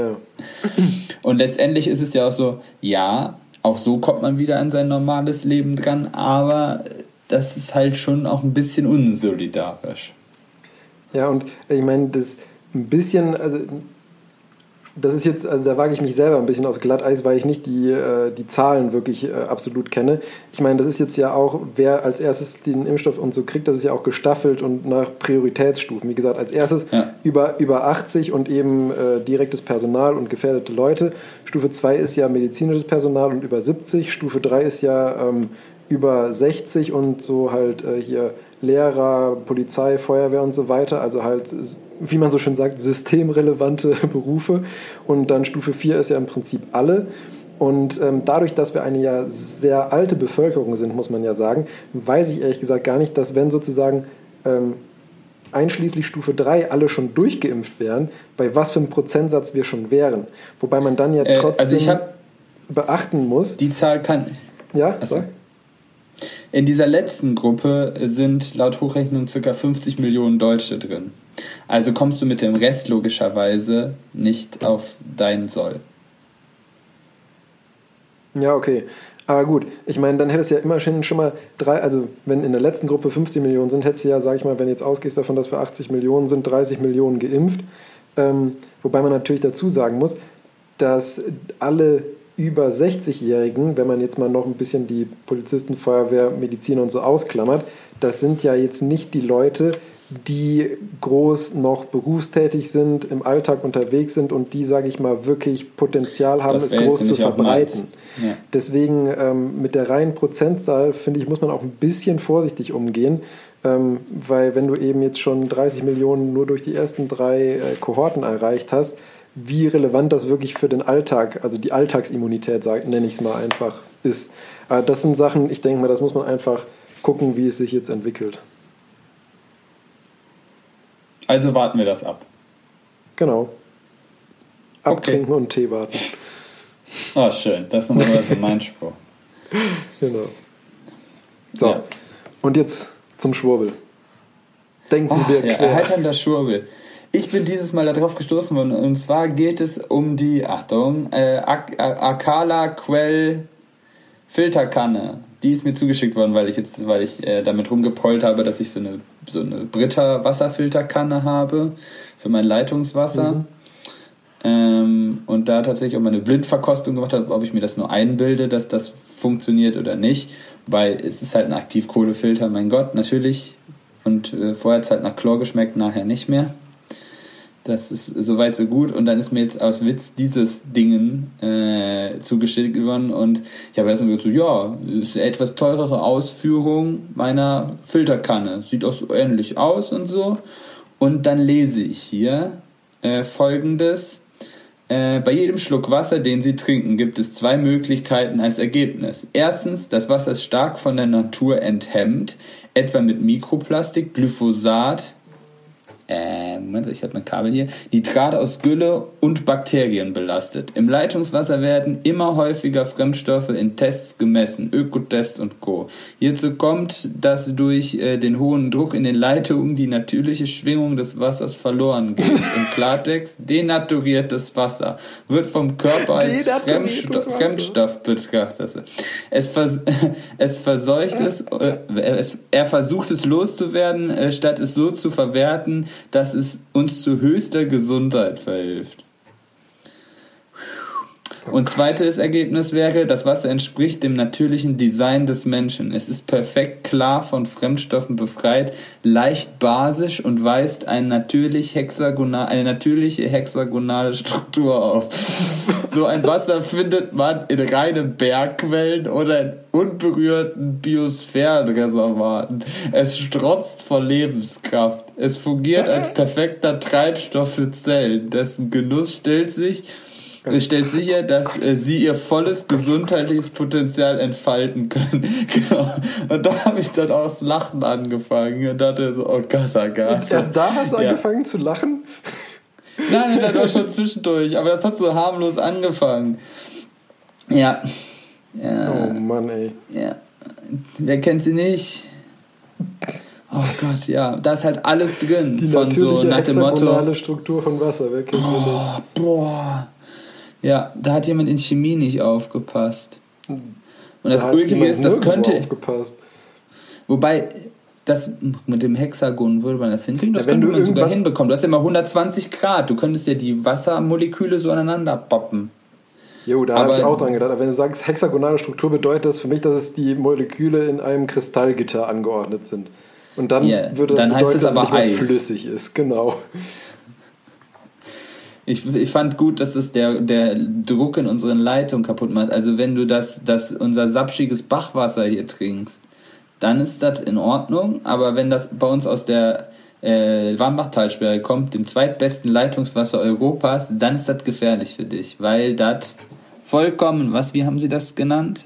Und letztendlich ist es ja auch so, ja, auch so kommt man wieder an sein normales Leben dran, aber das ist halt schon auch ein bisschen unsolidarisch. Ja, und ich meine, das ein bisschen, also das ist jetzt, also da wage ich mich selber ein bisschen aufs Glatteis, weil ich nicht die, äh, die Zahlen wirklich äh, absolut kenne. Ich meine, das ist jetzt ja auch, wer als erstes den Impfstoff und so kriegt, das ist ja auch gestaffelt und nach Prioritätsstufen. Wie gesagt, als erstes ja. über, über 80 und eben äh, direktes Personal und gefährdete Leute. Stufe 2 ist ja medizinisches Personal und über 70. Stufe 3 ist ja ähm, über 60 und so halt äh, hier Lehrer, Polizei, Feuerwehr und so weiter. Also halt wie man so schön sagt, systemrelevante Berufe. Und dann Stufe 4 ist ja im Prinzip alle. Und ähm, dadurch, dass wir eine ja sehr alte Bevölkerung sind, muss man ja sagen, weiß ich ehrlich gesagt gar nicht, dass wenn sozusagen ähm, einschließlich Stufe 3 alle schon durchgeimpft wären, bei was für einem Prozentsatz wir schon wären. Wobei man dann ja trotzdem äh, also beachten muss. Die Zahl kann ich. Ja, also. In dieser letzten Gruppe sind laut Hochrechnung ca. 50 Millionen Deutsche drin. Also kommst du mit dem Rest logischerweise nicht auf dein Soll. Ja, okay. Aber gut, ich meine, dann hättest du ja immerhin schon mal drei, also wenn in der letzten Gruppe 50 Millionen sind, hättest du ja, sag ich mal, wenn jetzt ausgehst davon, dass wir 80 Millionen sind, 30 Millionen geimpft. Ähm, wobei man natürlich dazu sagen muss, dass alle über 60-Jährigen, wenn man jetzt mal noch ein bisschen die Polizisten, Feuerwehr, Mediziner und so ausklammert, das sind ja jetzt nicht die Leute, die groß noch berufstätig sind, im Alltag unterwegs sind und die, sage ich mal, wirklich Potenzial haben, es groß zu verbreiten. Ja. Deswegen ähm, mit der reinen Prozentzahl, finde ich, muss man auch ein bisschen vorsichtig umgehen, ähm, weil wenn du eben jetzt schon 30 Millionen nur durch die ersten drei äh, Kohorten erreicht hast, wie relevant das wirklich für den Alltag, also die Alltagsimmunität, nenne ich es mal einfach, ist. Aber das sind Sachen, ich denke mal, das muss man einfach gucken, wie es sich jetzt entwickelt. Also warten wir das ab. Genau. Abtrinken okay. und Tee warten. Oh, schön. Das ist normalerweise mein Spruch. Genau. So. Ja. Und jetzt zum Schwurbel. Denken oh, wir quer. Ja, erheiternder Schwurbel. Ich bin dieses Mal darauf gestoßen worden und zwar geht es um die, Achtung, äh, Akala Quell Filterkanne die ist mir zugeschickt worden, weil ich jetzt, weil ich äh, damit rumgepollt habe, dass ich so eine, so eine Britta Wasserfilterkanne habe für mein Leitungswasser. Mhm. Ähm, und da tatsächlich auch mal eine Blindverkostung gemacht habe, ob ich mir das nur einbilde, dass das funktioniert oder nicht. Weil es ist halt ein Aktivkohlefilter, mein Gott, natürlich. Und äh, vorher hat es halt nach Chlor geschmeckt, nachher nicht mehr. Das ist soweit so gut. Und dann ist mir jetzt aus Witz dieses Dingen äh, zugeschickt worden. Und ich habe erstmal gesagt, so, ja, ist eine etwas teurere Ausführung meiner Filterkanne. Sieht auch so ähnlich aus und so. Und dann lese ich hier äh, folgendes. Äh, bei jedem Schluck Wasser, den Sie trinken, gibt es zwei Möglichkeiten als Ergebnis. Erstens, das Wasser ist stark von der Natur enthemmt, etwa mit Mikroplastik, Glyphosat, äh, Moment, ich habe mein Kabel hier, Nitrate aus Gülle und Bakterien belastet. Im Leitungswasser werden immer häufiger Fremdstoffe in Tests gemessen, Ökotest und Co. Hierzu kommt, dass durch äh, den hohen Druck in den Leitungen die natürliche Schwingung des Wassers verloren geht. Im Klartext, denaturiertes Wasser wird vom Körper als Fremdsto Fremdstoff betrachtet. Es, vers es verseucht es, äh, es, er versucht es loszuwerden, äh, statt es so zu verwerten, dass es uns zu höchster Gesundheit verhilft. Und zweites Ergebnis wäre, das Wasser entspricht dem natürlichen Design des Menschen. Es ist perfekt klar von Fremdstoffen befreit, leicht basisch und weist ein natürlich hexagonal, eine natürliche hexagonale Struktur auf. So ein Wasser findet man in reinen Bergquellen oder in unberührten Biosphärenreservaten. Es strotzt vor Lebenskraft. Es fungiert als perfekter Treibstoff für Zellen. Dessen Genuss stellt sich Es stellt sicher, dass äh, sie ihr volles gesundheitliches Potenzial entfalten können. genau. Und da habe ich dann auch das Lachen angefangen und dachte so, oh Gott, oh Gott. Erst da hast du ja. angefangen zu lachen? Nein, das war schon zwischendurch, aber das hat so harmlos angefangen. Ja. ja. Oh Mann, ey. Ja. Wer kennt sie nicht? Oh Gott, ja, da ist halt alles drin. Die von so nach dem Motto. Struktur von Wasser, wer kennt oh, sie nicht? Boah. Ja, da hat jemand in Chemie nicht aufgepasst. Und das da Ulkige ist, das könnte. Aufgepasst. Wobei, das mit dem Hexagon würde man das hinkriegen. Das ja, könnte man sogar hinbekommen. Du hast ja immer 120 Grad. Du könntest ja die Wassermoleküle so aneinander poppen. Jo, da habe ich auch dran gedacht. Aber wenn du sagst, hexagonale Struktur bedeutet das für mich, dass es die Moleküle in einem Kristallgitter angeordnet sind. Und dann yeah, würde das dann bedeuten, dass es nicht flüssig ist. Genau. Ich, ich fand gut, dass es der, der Druck in unseren Leitungen kaputt macht. Also wenn du das, das unser sapschiges Bachwasser hier trinkst, dann ist das in Ordnung. Aber wenn das bei uns aus der äh, Warmbachtalsperre kommt, dem zweitbesten Leitungswasser Europas, dann ist das gefährlich für dich, weil das vollkommen, was, wie haben sie das genannt?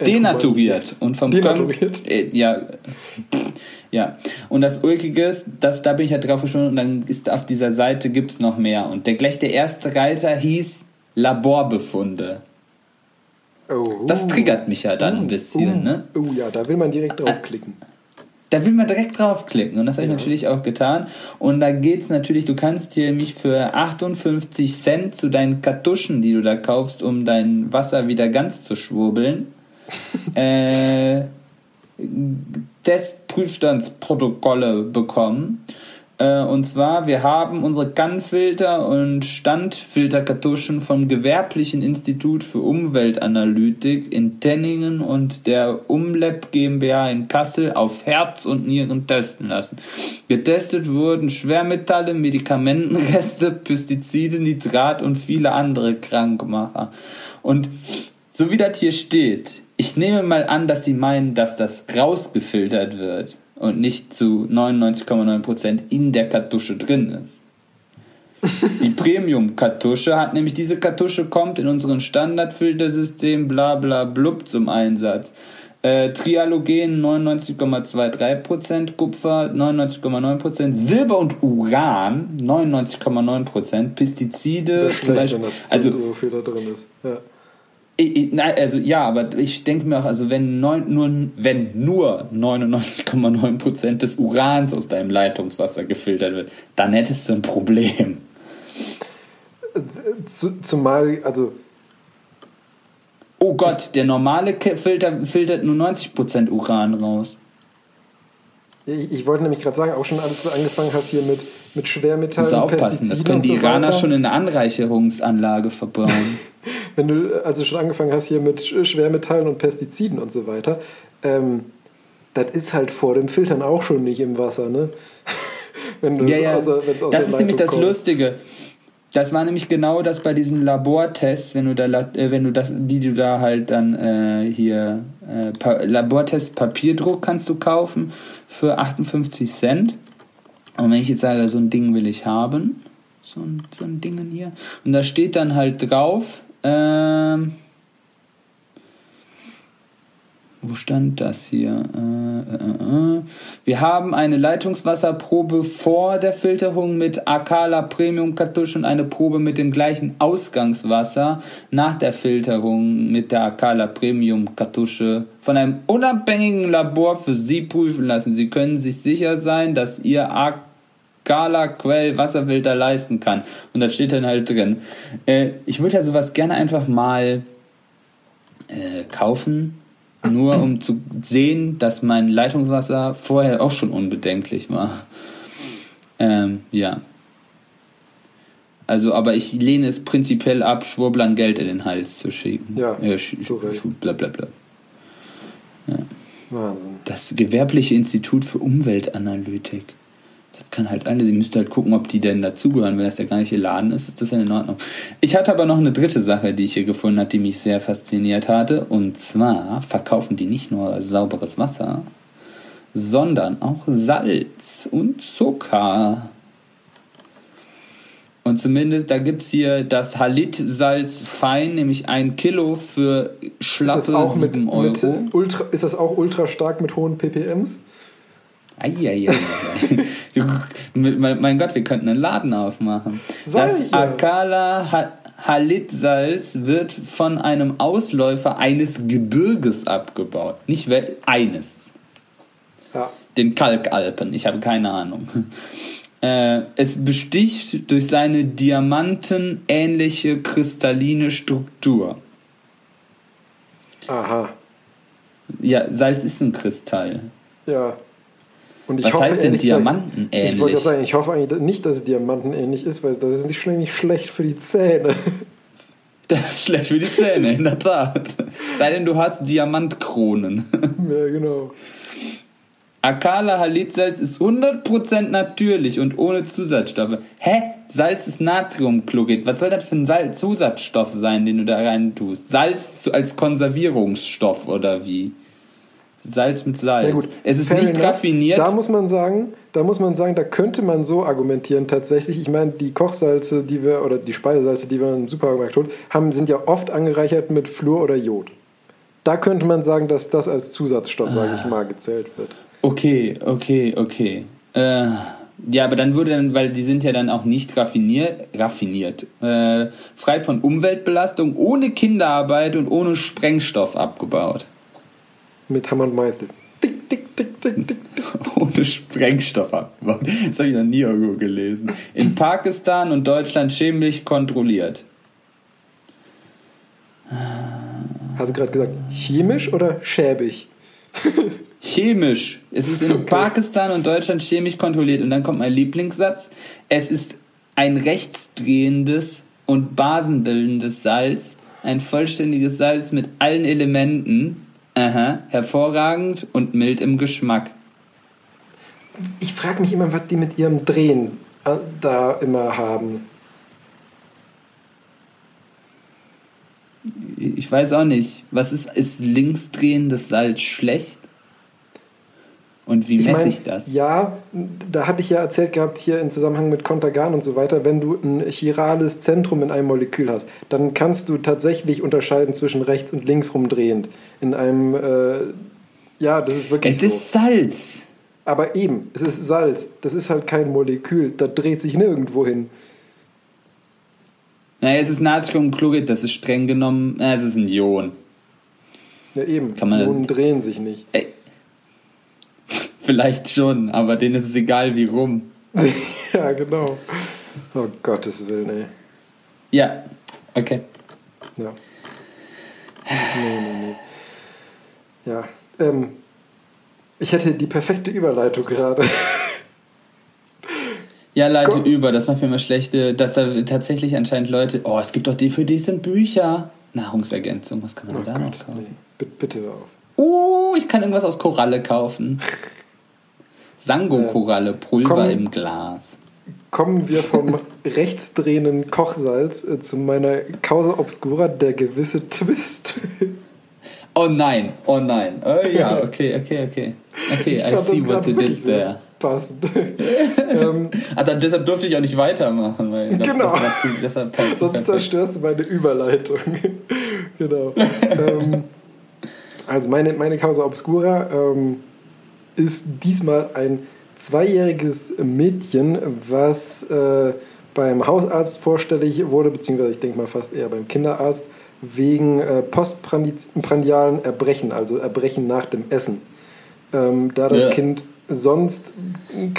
Denaturiert und vom Denaturiert? Äh, ja. Ja. Und das Ulkige ist, das, da bin ich halt drauf geschoben und dann ist auf dieser Seite gibt's noch mehr. Und der, gleich der erste Reiter hieß Laborbefunde. Oh, das triggert mich ja dann uh, ein bisschen, uh, ne? Oh ja, da will man direkt draufklicken. Da will man direkt draufklicken und das habe ich ja. natürlich auch getan. Und da geht's natürlich, du kannst hier mich für 58 Cent zu deinen Kartuschen, die du da kaufst, um dein Wasser wieder ganz zu schwurbeln, äh, Testprüfstandsprotokolle bekommen. Äh, und zwar, wir haben unsere Kannfilter und Standfilterkartuschen vom Gewerblichen Institut für Umweltanalytik in Tenningen und der Umlab GmbH in Kassel auf Herz und Nieren testen lassen. Getestet wurden Schwermetalle, Medikamentenreste, Pestizide, Nitrat und viele andere Krankmacher. Und so wie das hier steht, ich nehme mal an, dass sie meinen, dass das rausgefiltert wird und nicht zu 99,9% in der Kartusche drin ist. Die Premium-Kartusche hat nämlich, diese Kartusche kommt in unserem Standardfiltersystem bla bla blub zum Einsatz. Äh, Trialogen 99,23%, Kupfer 99,9%, Silber und Uran 99,9%, Pestizide zum Beispiel. Also, so viel da drin ist. Ja. Nein, also ja, aber ich denke mir auch, also wenn, neun, nur, wenn nur 99,9% des Urans aus deinem Leitungswasser gefiltert wird, dann hättest du ein Problem. Zumal, also. Oh Gott, der normale Filter filtert nur 90% Uran raus. Ich, ich wollte nämlich gerade sagen, auch schon als du angefangen hast hier mit, mit Schwermetallen. Musst aufpassen, das können die Iraner so schon in der Anreicherungsanlage verbauen. wenn du also schon angefangen hast hier mit Schwermetallen und Pestiziden und so weiter, ähm, das ist halt vor dem Filtern auch schon nicht im Wasser, ne? wenn du ja, ja. Außer, das ist nämlich das kommt. Lustige. Das war nämlich genau das bei diesen Labortests, wenn du da, äh, wenn du das, die du da halt dann äh, hier äh, pa Labortest Papierdruck kannst du kaufen für 58 Cent. Und wenn ich jetzt sage, so ein Ding will ich haben, so ein, so ein Ding hier, und da steht dann halt drauf, ähm, wo stand das hier? Äh, äh, äh. Wir haben eine Leitungswasserprobe vor der Filterung mit Akala Premium Kartusche und eine Probe mit dem gleichen Ausgangswasser nach der Filterung mit der Akala Premium Kartusche von einem unabhängigen Labor für Sie prüfen lassen. Sie können sich sicher sein, dass Ihr Akala Skala Quell Wasserfilter leisten kann. Und das steht dann halt drin. Äh, ich würde ja sowas gerne einfach mal äh, kaufen, nur um zu sehen, dass mein Leitungswasser vorher auch schon unbedenklich war. Ähm, ja. Also, aber ich lehne es prinzipiell ab, Schwurblern Geld in den Hals zu schicken. Ja, äh, sch sch bla, bla, bla. Ja. Wahnsinn. Das Gewerbliche Institut für Umweltanalytik kann halt eine, sie müsste halt gucken, ob die denn dazugehören. Wenn das der gleiche Laden ist, ist das ja in Ordnung. Ich hatte aber noch eine dritte Sache, die ich hier gefunden habe, die mich sehr fasziniert hatte. Und zwar verkaufen die nicht nur sauberes Wasser, sondern auch Salz und Zucker. Und zumindest, da gibt es hier das Halit-Salz fein, nämlich ein Kilo für schlappe ist das auch 7 mit, Euro. Mit ultra, ist das auch ultra stark mit hohen ppms? Eieiei. mein Gott, wir könnten einen Laden aufmachen. Sei das. Akala Halit-Salz wird von einem Ausläufer eines Gebirges abgebaut. Nicht eines. Ja. Den Kalkalpen. Ich habe keine Ahnung. Äh, es besticht durch seine diamantenähnliche kristalline Struktur. Aha. Ja, Salz ist ein Kristall. Ja. Und ich Was hoffe, heißt denn diamantenähnlich? Ich wollte sagen, ich hoffe eigentlich nicht, dass es diamantenähnlich ist, weil das ist nicht, schlecht für die Zähne. Das ist schlecht für die Zähne, in der Tat. Sei denn, du hast Diamantkronen. Ja, genau. Akala Halitsalz ist 100% natürlich und ohne Zusatzstoffe. Hä? Salz ist Natriumchlorid. Was soll das für ein Salz Zusatzstoff sein, den du da rein tust? Salz als Konservierungsstoff oder wie? Salz mit Salz. Ja, gut. Es ist Fair nicht enough. raffiniert. Da muss man sagen, da muss man sagen, da könnte man so argumentieren tatsächlich. Ich meine, die Kochsalze, die wir oder die Speisesalze, die wir im Supermarkt holen, haben, sind ja oft angereichert mit Fluor oder Jod. Da könnte man sagen, dass das als Zusatzstoff, sage ich mal, gezählt wird. Okay, okay, okay. Äh, ja, aber dann würde dann, weil die sind ja dann auch nicht raffiniert, raffiniert, äh, frei von Umweltbelastung, ohne Kinderarbeit und ohne Sprengstoff abgebaut. Mit Hammer und Meißel. Tick, tick, tick, tick, tick. ohne Sprengstoff abgebaut. Das habe ich noch nie irgendwo gelesen. In Pakistan und Deutschland chemisch kontrolliert. Hast du gerade gesagt chemisch oder schäbig? Chemisch. Es ist in okay. Pakistan und Deutschland chemisch kontrolliert. Und dann kommt mein Lieblingssatz. Es ist ein rechtsdrehendes und basenbildendes Salz. Ein vollständiges Salz mit allen Elementen. Aha, hervorragend und mild im Geschmack. Ich frage mich immer, was die mit ihrem Drehen äh, da immer haben. Ich weiß auch nicht. Was ist, ist linksdrehendes Salz schlecht? Und wie messe ich, mein, ich das? Ja, da hatte ich ja erzählt gehabt, hier im Zusammenhang mit Kontergan und so weiter, wenn du ein chirales Zentrum in einem Molekül hast, dann kannst du tatsächlich unterscheiden zwischen rechts und links rumdrehend. In einem, äh, ja, das ist wirklich. Es so. ist Salz. Aber eben, es ist Salz. Das ist halt kein Molekül. Das dreht sich nirgendwo hin. Naja, es ist Natriumchlorid, das ist streng genommen, na, es ist ein Ion. Ja, eben. Ionen drehen sich nicht. Ey, Vielleicht schon, aber denen ist es egal wie rum. ja, genau. Oh Gottes Willen, ey. Ja, okay. Ja. Nee, nee, nee. Ja, ähm, ich hätte die perfekte Überleitung gerade. Ja, leite Komm. über, das macht mir immer schlechte, dass da tatsächlich anscheinend Leute, oh, es gibt doch DVDs und Bücher. Nahrungsergänzung, was kann man oh da Gott, noch kaufen? Nee. Bitte auf. Oh, ich kann irgendwas aus Koralle kaufen. Sango-Koralle, Pulver komm, im Glas. Kommen wir vom rechtsdrehenden Kochsalz äh, zu meiner Causa Obscura, der gewisse Twist. oh nein, oh nein. Oh ja, okay, okay, okay. Okay, ich I see what you did there. Passend. ähm, ah, dann, deshalb durfte ich auch nicht weitermachen, weil das, genau. das war zu, Sonst zerstörst du meine Überleitung. genau. ähm, also meine, meine Causa Obscura ähm, ist diesmal ein zweijähriges Mädchen, was äh, beim Hausarzt vorstellig wurde, beziehungsweise ich denke mal fast eher beim Kinderarzt, wegen äh, postprandialen Erbrechen, also Erbrechen nach dem Essen. Ähm, da das ja. Kind sonst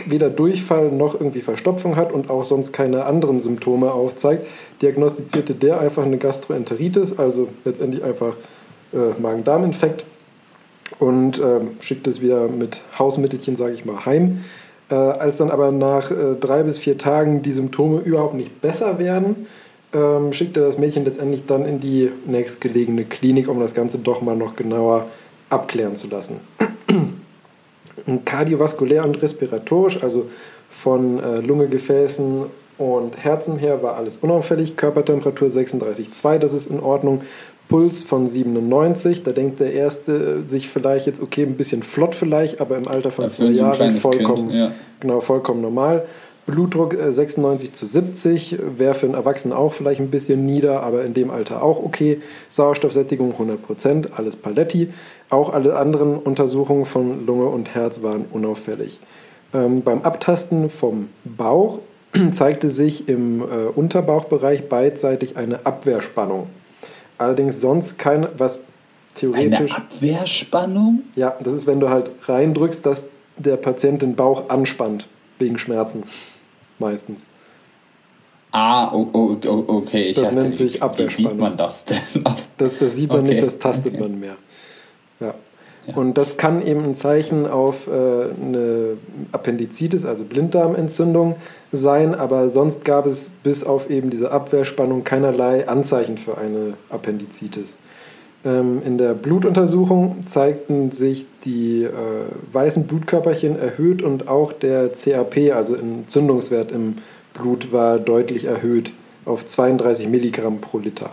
weder Durchfall noch irgendwie Verstopfung hat und auch sonst keine anderen Symptome aufzeigt, diagnostizierte der einfach eine Gastroenteritis, also letztendlich einfach äh, Magen-Darm-Infekt und äh, schickt es wieder mit Hausmittelchen, sage ich mal, heim. Äh, als dann aber nach äh, drei bis vier Tagen die Symptome überhaupt nicht besser werden, ähm, schickt er das Mädchen letztendlich dann in die nächstgelegene Klinik, um das Ganze doch mal noch genauer abklären zu lassen. Kardiovaskulär und respiratorisch, also von äh, Lunge, Gefäßen und Herzen her war alles unauffällig. Körpertemperatur 36,2, das ist in Ordnung. Puls von 97. Da denkt der Erste sich vielleicht jetzt, okay, ein bisschen flott vielleicht, aber im Alter von zwei Jahren vollkommen, kind, ja. genau, vollkommen normal. Blutdruck 96 äh, zu 70, wäre für einen Erwachsenen auch vielleicht ein bisschen nieder, aber in dem Alter auch okay. Sauerstoffsättigung 100 Prozent, alles Paletti. Auch alle anderen Untersuchungen von Lunge und Herz waren unauffällig. Ähm, beim Abtasten vom Bauch zeigte sich im äh, Unterbauchbereich beidseitig eine Abwehrspannung. Allerdings sonst kein, was theoretisch. Eine Abwehrspannung? Ja, das ist, wenn du halt reindrückst, dass der Patient den Bauch anspannt, wegen Schmerzen. Meistens. Ah, oh, oh, oh, okay. Ich das hatte, nennt sich Abwehrspannung. Wie sieht man das denn? Das, das sieht man okay. nicht, das tastet okay. man mehr. Und das kann eben ein Zeichen auf äh, eine Appendizitis, also Blinddarmentzündung sein, aber sonst gab es bis auf eben diese Abwehrspannung keinerlei Anzeichen für eine Appendizitis. Ähm, in der Blutuntersuchung zeigten sich die äh, weißen Blutkörperchen erhöht und auch der CAP, also Entzündungswert im Blut, war deutlich erhöht auf 32 Milligramm pro Liter.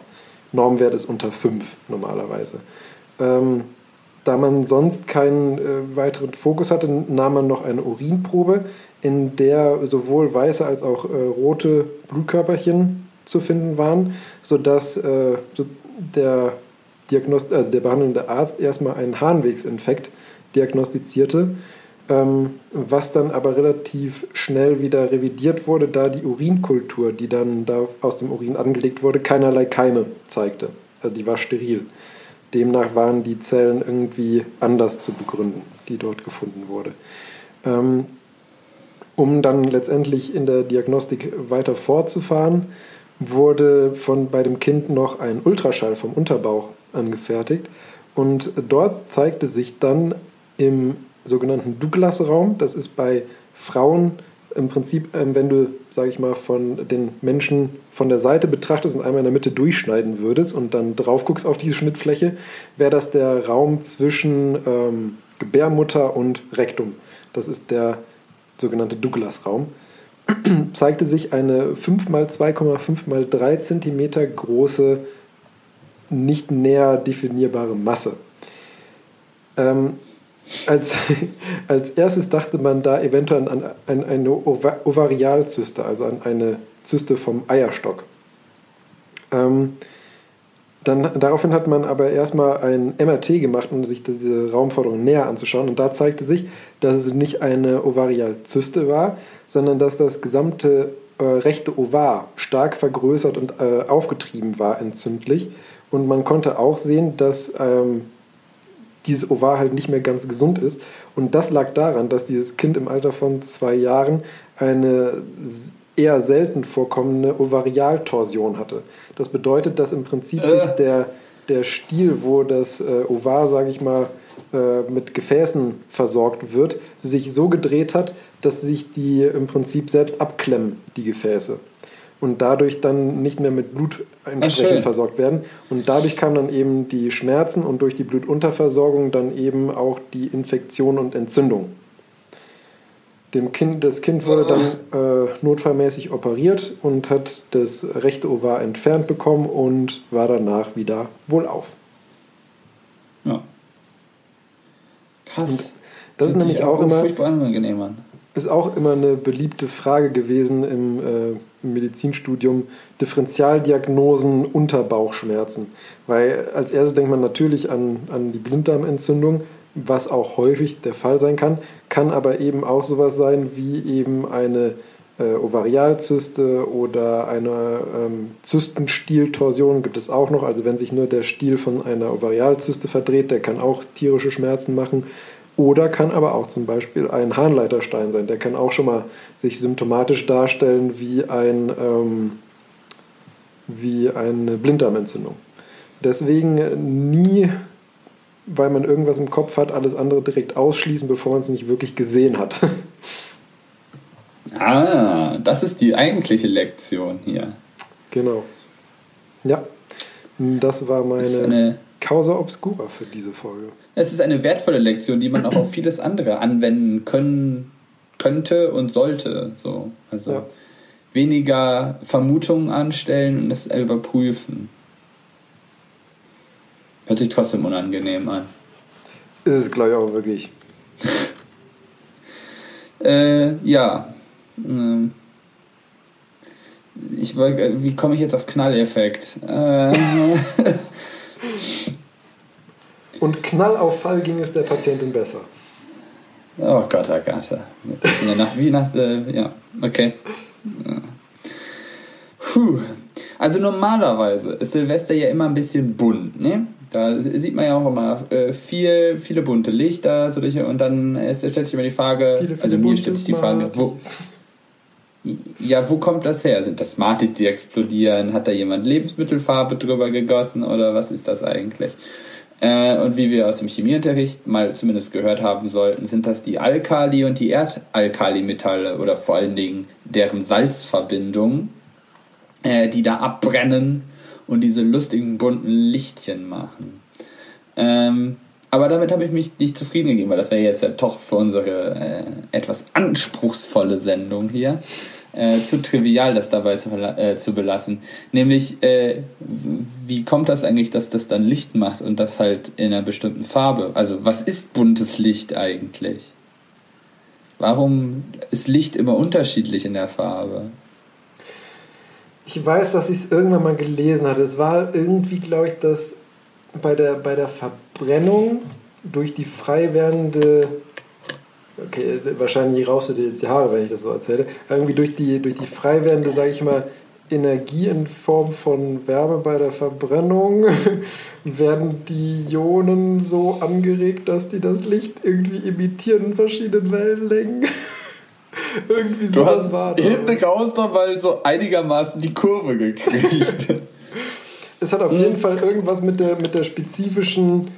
Normwert ist unter 5 normalerweise. Ähm, da man sonst keinen äh, weiteren Fokus hatte, nahm man noch eine Urinprobe, in der sowohl weiße als auch äh, rote Blutkörperchen zu finden waren, sodass äh, der Diagnost also der behandelnde Arzt erstmal einen Harnwegsinfekt diagnostizierte, ähm, was dann aber relativ schnell wieder revidiert wurde, da die Urinkultur, die dann da aus dem Urin angelegt wurde, keinerlei Keime zeigte. Also die war steril. Demnach waren die Zellen irgendwie anders zu begründen, die dort gefunden wurde. Ähm, um dann letztendlich in der Diagnostik weiter fortzufahren, wurde von bei dem Kind noch ein Ultraschall vom Unterbauch angefertigt. Und dort zeigte sich dann im sogenannten Douglas-Raum, das ist bei Frauen im Prinzip, ähm, wenn du, sage ich mal, von den Menschen von der Seite betrachtest und einmal in der Mitte durchschneiden würdest und dann drauf guckst auf diese Schnittfläche, wäre das der Raum zwischen ähm, Gebärmutter und Rektum. Das ist der sogenannte Douglas-Raum. zeigte sich eine 5 x 2,5 x 3 cm große nicht näher definierbare Masse. Ähm, als, als erstes dachte man da eventuell an, an eine Ovarialzyste, also an eine Zyste vom Eierstock. Ähm, dann, daraufhin hat man aber erstmal ein MRT gemacht, um sich diese Raumforderung näher anzuschauen. Und da zeigte sich, dass es nicht eine Ovarialzyste war, sondern dass das gesamte äh, rechte Ovar stark vergrößert und äh, aufgetrieben war entzündlich und man konnte auch sehen, dass ähm, dieses Ovar halt nicht mehr ganz gesund ist. Und das lag daran, dass dieses Kind im Alter von zwei Jahren eine eher selten vorkommende Ovarialtorsion hatte. Das bedeutet, dass im Prinzip äh. sich der, der Stiel, wo das äh, Ovar, sage ich mal, äh, mit Gefäßen versorgt wird, sich so gedreht hat, dass sich die im Prinzip selbst abklemmen, die Gefäße und dadurch dann nicht mehr mit Blut entsprechend versorgt werden. Und dadurch kamen dann eben die Schmerzen und durch die Blutunterversorgung dann eben auch die Infektion und Entzündung. Dem kind, das Kind wurde dann äh, notfallmäßig operiert und hat das rechte Ovar entfernt bekommen und war danach wieder wohlauf. Ja. Krass. Und das ist nämlich auch, immer. Ist auch immer eine beliebte Frage gewesen im, äh, im Medizinstudium, Differentialdiagnosen unter Bauchschmerzen. Weil als erstes denkt man natürlich an, an die Blinddarmentzündung, was auch häufig der Fall sein kann, kann aber eben auch sowas sein wie eben eine äh, Ovarialzyste oder eine ähm, Zystenstieltorsion gibt es auch noch. Also wenn sich nur der Stiel von einer Ovarialzyste verdreht, der kann auch tierische Schmerzen machen. Oder kann aber auch zum Beispiel ein Harnleiterstein sein. Der kann auch schon mal sich symptomatisch darstellen wie, ein, ähm, wie eine Blinddarmentzündung. Deswegen nie, weil man irgendwas im Kopf hat, alles andere direkt ausschließen, bevor man es nicht wirklich gesehen hat. Ah, das ist die eigentliche Lektion hier. Genau. Ja, das war meine Causa Obscura für diese Folge. Es ist eine wertvolle Lektion, die man auch auf vieles andere anwenden können, könnte und sollte. So. Also ja. weniger Vermutungen anstellen und es überprüfen. Hört sich trotzdem unangenehm an. Ist es, glaube ich, auch wirklich. äh, ja. Ähm, ich wollte, wie komme ich jetzt auf Knalleffekt? Äh. Und Knallauffall ging es der Patientin besser. Oh Gott, oh Gott. Ja, nach, wie nach, äh, ja, okay. Puh. Also normalerweise ist Silvester ja immer ein bisschen bunt, ne? Da sieht man ja auch immer äh, viel, viele bunte Lichter so und dann äh, stellt sich immer die Frage, viele, viele also mir stellt sich die Frage, wo, ja, wo kommt das her? Sind das Smarties, die explodieren? Hat da jemand Lebensmittelfarbe drüber gegossen oder was ist das eigentlich? Äh, und wie wir aus dem Chemieunterricht mal zumindest gehört haben sollten, sind das die Alkali- und die Erdalkalimetalle oder vor allen Dingen deren Salzverbindungen, äh, die da abbrennen und diese lustigen bunten Lichtchen machen. Ähm, aber damit habe ich mich nicht zufrieden gegeben, weil das wäre jetzt ja doch für unsere äh, etwas anspruchsvolle Sendung hier äh, zu trivial, das dabei zu, äh, zu belassen. Nämlich, äh, wie kommt das eigentlich, dass das dann Licht macht und das halt in einer bestimmten Farbe? Also, was ist buntes Licht eigentlich? Warum ist Licht immer unterschiedlich in der Farbe? Ich weiß, dass ich es irgendwann mal gelesen hatte. Es war irgendwie, glaube ich, dass bei der, bei der Verbrennung durch die frei werdende okay, wahrscheinlich raufst du dir jetzt die Haare, wenn ich das so erzähle, irgendwie durch die, durch die frei werdende, sage ich mal, Energie in Form von Wärme bei der Verbrennung werden die Ionen so angeregt, dass die das Licht irgendwie imitieren in verschiedenen Wellenlängen. irgendwie so du hast war hinten raus noch mal so einigermaßen die Kurve gekriegt. es hat auf jeden Fall irgendwas mit der, mit der spezifischen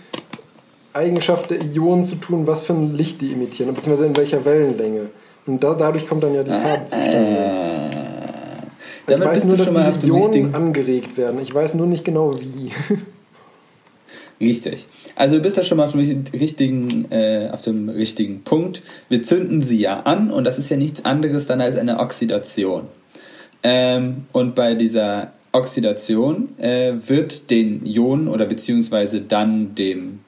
Eigenschaft der Ionen zu tun, was für ein Licht die emittieren, beziehungsweise in welcher Wellenlänge. Und da, dadurch kommt dann ja die Farbe zustande. Äh, ich weiß nur, dass diese Ionen angeregt werden. Ich weiß nur nicht genau wie. Richtig. Also du bist da schon mal auf dem richtigen, äh, auf dem richtigen Punkt. Wir zünden sie ja an und das ist ja nichts anderes dann als eine Oxidation. Ähm, und bei dieser Oxidation äh, wird den Ionen oder beziehungsweise dann dem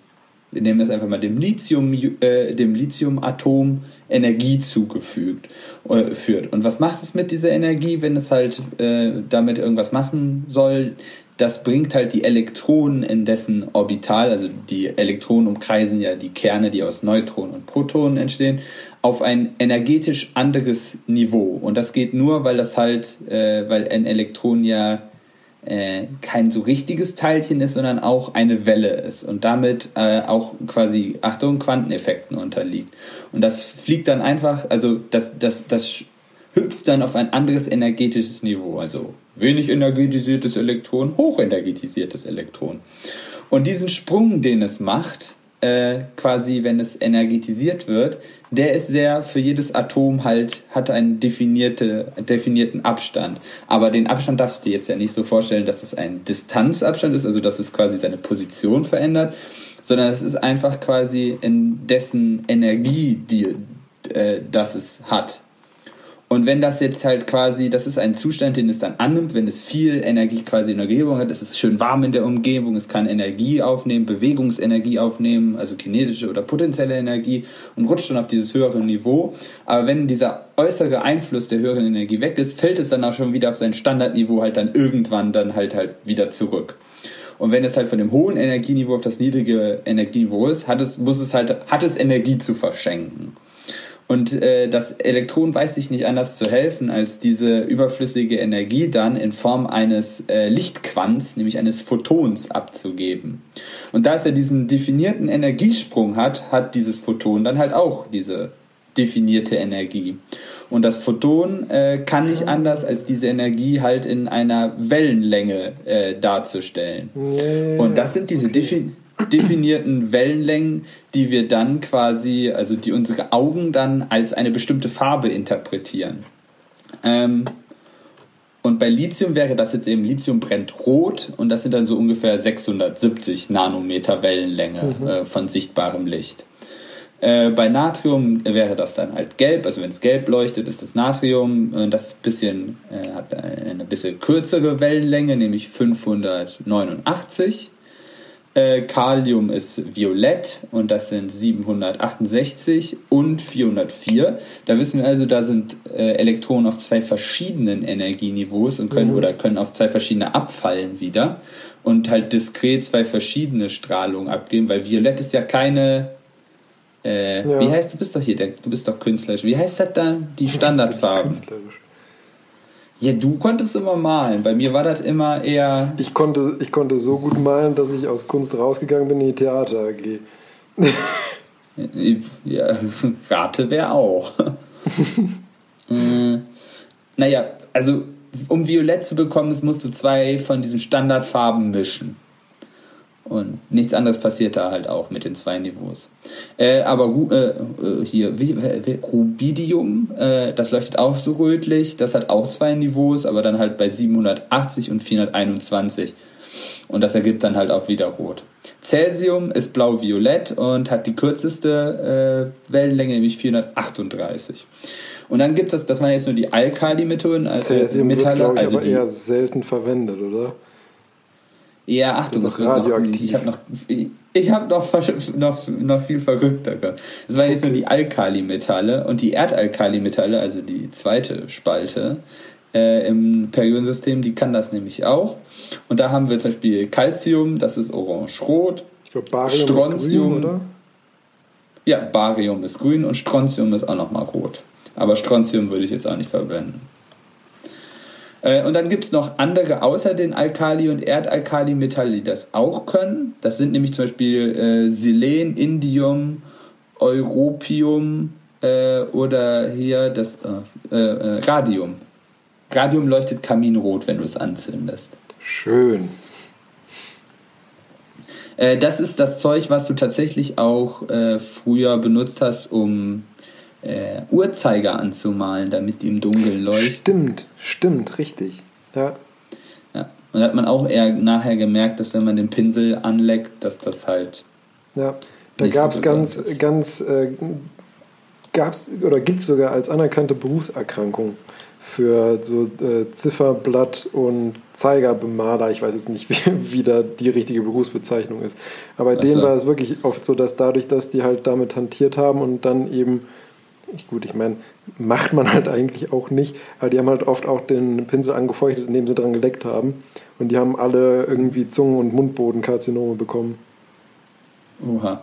wir nehmen das einfach mal dem Lithium, äh, dem Lithiumatom Energie zugefügt äh, führt. Und was macht es mit dieser Energie, wenn es halt äh, damit irgendwas machen soll? Das bringt halt die Elektronen in dessen Orbital, also die Elektronen umkreisen ja die Kerne, die aus Neutronen und Protonen entstehen, auf ein energetisch anderes Niveau. Und das geht nur, weil das halt, äh, weil ein Elektron ja äh, kein so richtiges Teilchen ist, sondern auch eine Welle ist und damit äh, auch quasi, Achtung, Quanteneffekten unterliegt. Und das fliegt dann einfach, also das, das, das hüpft dann auf ein anderes energetisches Niveau, also wenig energetisiertes Elektron, hochenergetisiertes Elektron. Und diesen Sprung, den es macht, äh, quasi, wenn es energetisiert wird, der ist sehr für jedes Atom halt, hat einen definierte, definierten Abstand. Aber den Abstand darfst du dir jetzt ja nicht so vorstellen, dass es ein Distanzabstand ist, also dass es quasi seine Position verändert, sondern es ist einfach quasi in dessen Energie, die äh, das es hat. Und wenn das jetzt halt quasi, das ist ein Zustand, den es dann annimmt, wenn es viel Energie quasi in der Umgebung hat, es ist schön warm in der Umgebung, es kann Energie aufnehmen, Bewegungsenergie aufnehmen, also kinetische oder potenzielle Energie und rutscht dann auf dieses höhere Niveau. Aber wenn dieser äußere Einfluss der höheren Energie weg ist, fällt es dann auch schon wieder auf sein Standardniveau halt dann irgendwann dann halt halt wieder zurück. Und wenn es halt von dem hohen Energieniveau auf das niedrige Energieniveau ist, hat es, muss es halt, hat es Energie zu verschenken. Und äh, das Elektron weiß sich nicht anders zu helfen, als diese überflüssige Energie dann in Form eines äh, Lichtquants, nämlich eines Photons, abzugeben. Und da es ja diesen definierten Energiesprung hat, hat dieses Photon dann halt auch diese definierte Energie. Und das Photon äh, kann nicht anders, als diese Energie halt in einer Wellenlänge äh, darzustellen. Und das sind diese okay definierten Wellenlängen, die wir dann quasi, also die unsere Augen dann als eine bestimmte Farbe interpretieren. Ähm, und bei Lithium wäre das jetzt eben, Lithium brennt rot und das sind dann so ungefähr 670 Nanometer Wellenlänge mhm. äh, von sichtbarem Licht. Äh, bei Natrium wäre das dann halt gelb, also wenn es gelb leuchtet, ist das Natrium. Äh, das bisschen, äh, hat eine bisschen kürzere Wellenlänge, nämlich 589. Äh, Kalium ist violett und das sind 768 und 404. Da wissen wir also, da sind äh, Elektronen auf zwei verschiedenen Energieniveaus und können mhm. oder können auf zwei verschiedene abfallen wieder und halt diskret zwei verschiedene Strahlungen abgeben, weil violett ist ja keine äh, ja. wie heißt du bist doch hier der, du bist doch künstlerisch. Wie heißt das dann die Standardfarben? Künstlerisch. Ja, du konntest immer malen. Bei mir war das immer eher. Ich konnte, ich konnte so gut malen, dass ich aus Kunst rausgegangen bin in die Theater AG. ja, Rate wäre auch. äh, naja, also um Violett zu bekommen, musst du zwei von diesen Standardfarben mischen. Und nichts anderes passiert da halt auch mit den zwei Niveaus. Äh, aber äh, äh, hier, wie, wie, Rubidium, äh, das leuchtet auch so rötlich. Das hat auch zwei Niveaus, aber dann halt bei 780 und 421. Und das ergibt dann halt auch wieder rot. Cäsium ist blau-violett und hat die kürzeste äh, Wellenlänge, nämlich 438. Und dann gibt es, das waren jetzt nur die Alkali-Methoden, also Cäsium Metalle. Wird, also ich, aber eher selten verwendet, oder? Ja, ach, das ist radioaktiv. ich habe noch, ich habe noch, noch, noch viel verrückter gehabt. Das waren okay. jetzt nur die Alkalimetalle und die Erdalkalimetalle, also die zweite Spalte äh, im Periodensystem, die kann das nämlich auch. Und da haben wir zum Beispiel Calcium, das ist orange-rot. Ich glaube, Barium Strontium, ist grün, oder? Ja, Barium ist grün und Strontium ist auch nochmal rot. Aber Strontium würde ich jetzt auch nicht verwenden. Äh, und dann gibt es noch andere außer den Alkali- und Erdalkali-Metalle, die das auch können. Das sind nämlich zum Beispiel äh, Selen, Indium, Europium äh, oder hier das äh, äh, Radium. Radium leuchtet kaminrot, wenn du es anzündest. Schön. Äh, das ist das Zeug, was du tatsächlich auch früher benutzt hast, um äh, Uhrzeiger anzumalen, damit die im Dunkeln leuchten. Stimmt, stimmt, richtig. Ja. Ja. Und da hat man auch eher nachher gemerkt, dass wenn man den Pinsel anleckt, dass das halt. Ja, da gab es so ganz, ist. ganz, äh, gab's oder gibt es sogar als anerkannte Berufserkrankung für so äh, Zifferblatt und Zeigerbemaler. Ich weiß jetzt nicht, wie, wie da die richtige Berufsbezeichnung ist. Aber bei denen war es wirklich oft so, dass dadurch, dass die halt damit hantiert haben und dann eben gut, ich meine, macht man halt eigentlich auch nicht, aber die haben halt oft auch den Pinsel angefeuchtet, indem sie dran geleckt haben. Und die haben alle irgendwie Zungen- und Mundbodenkarzinome bekommen. Oha.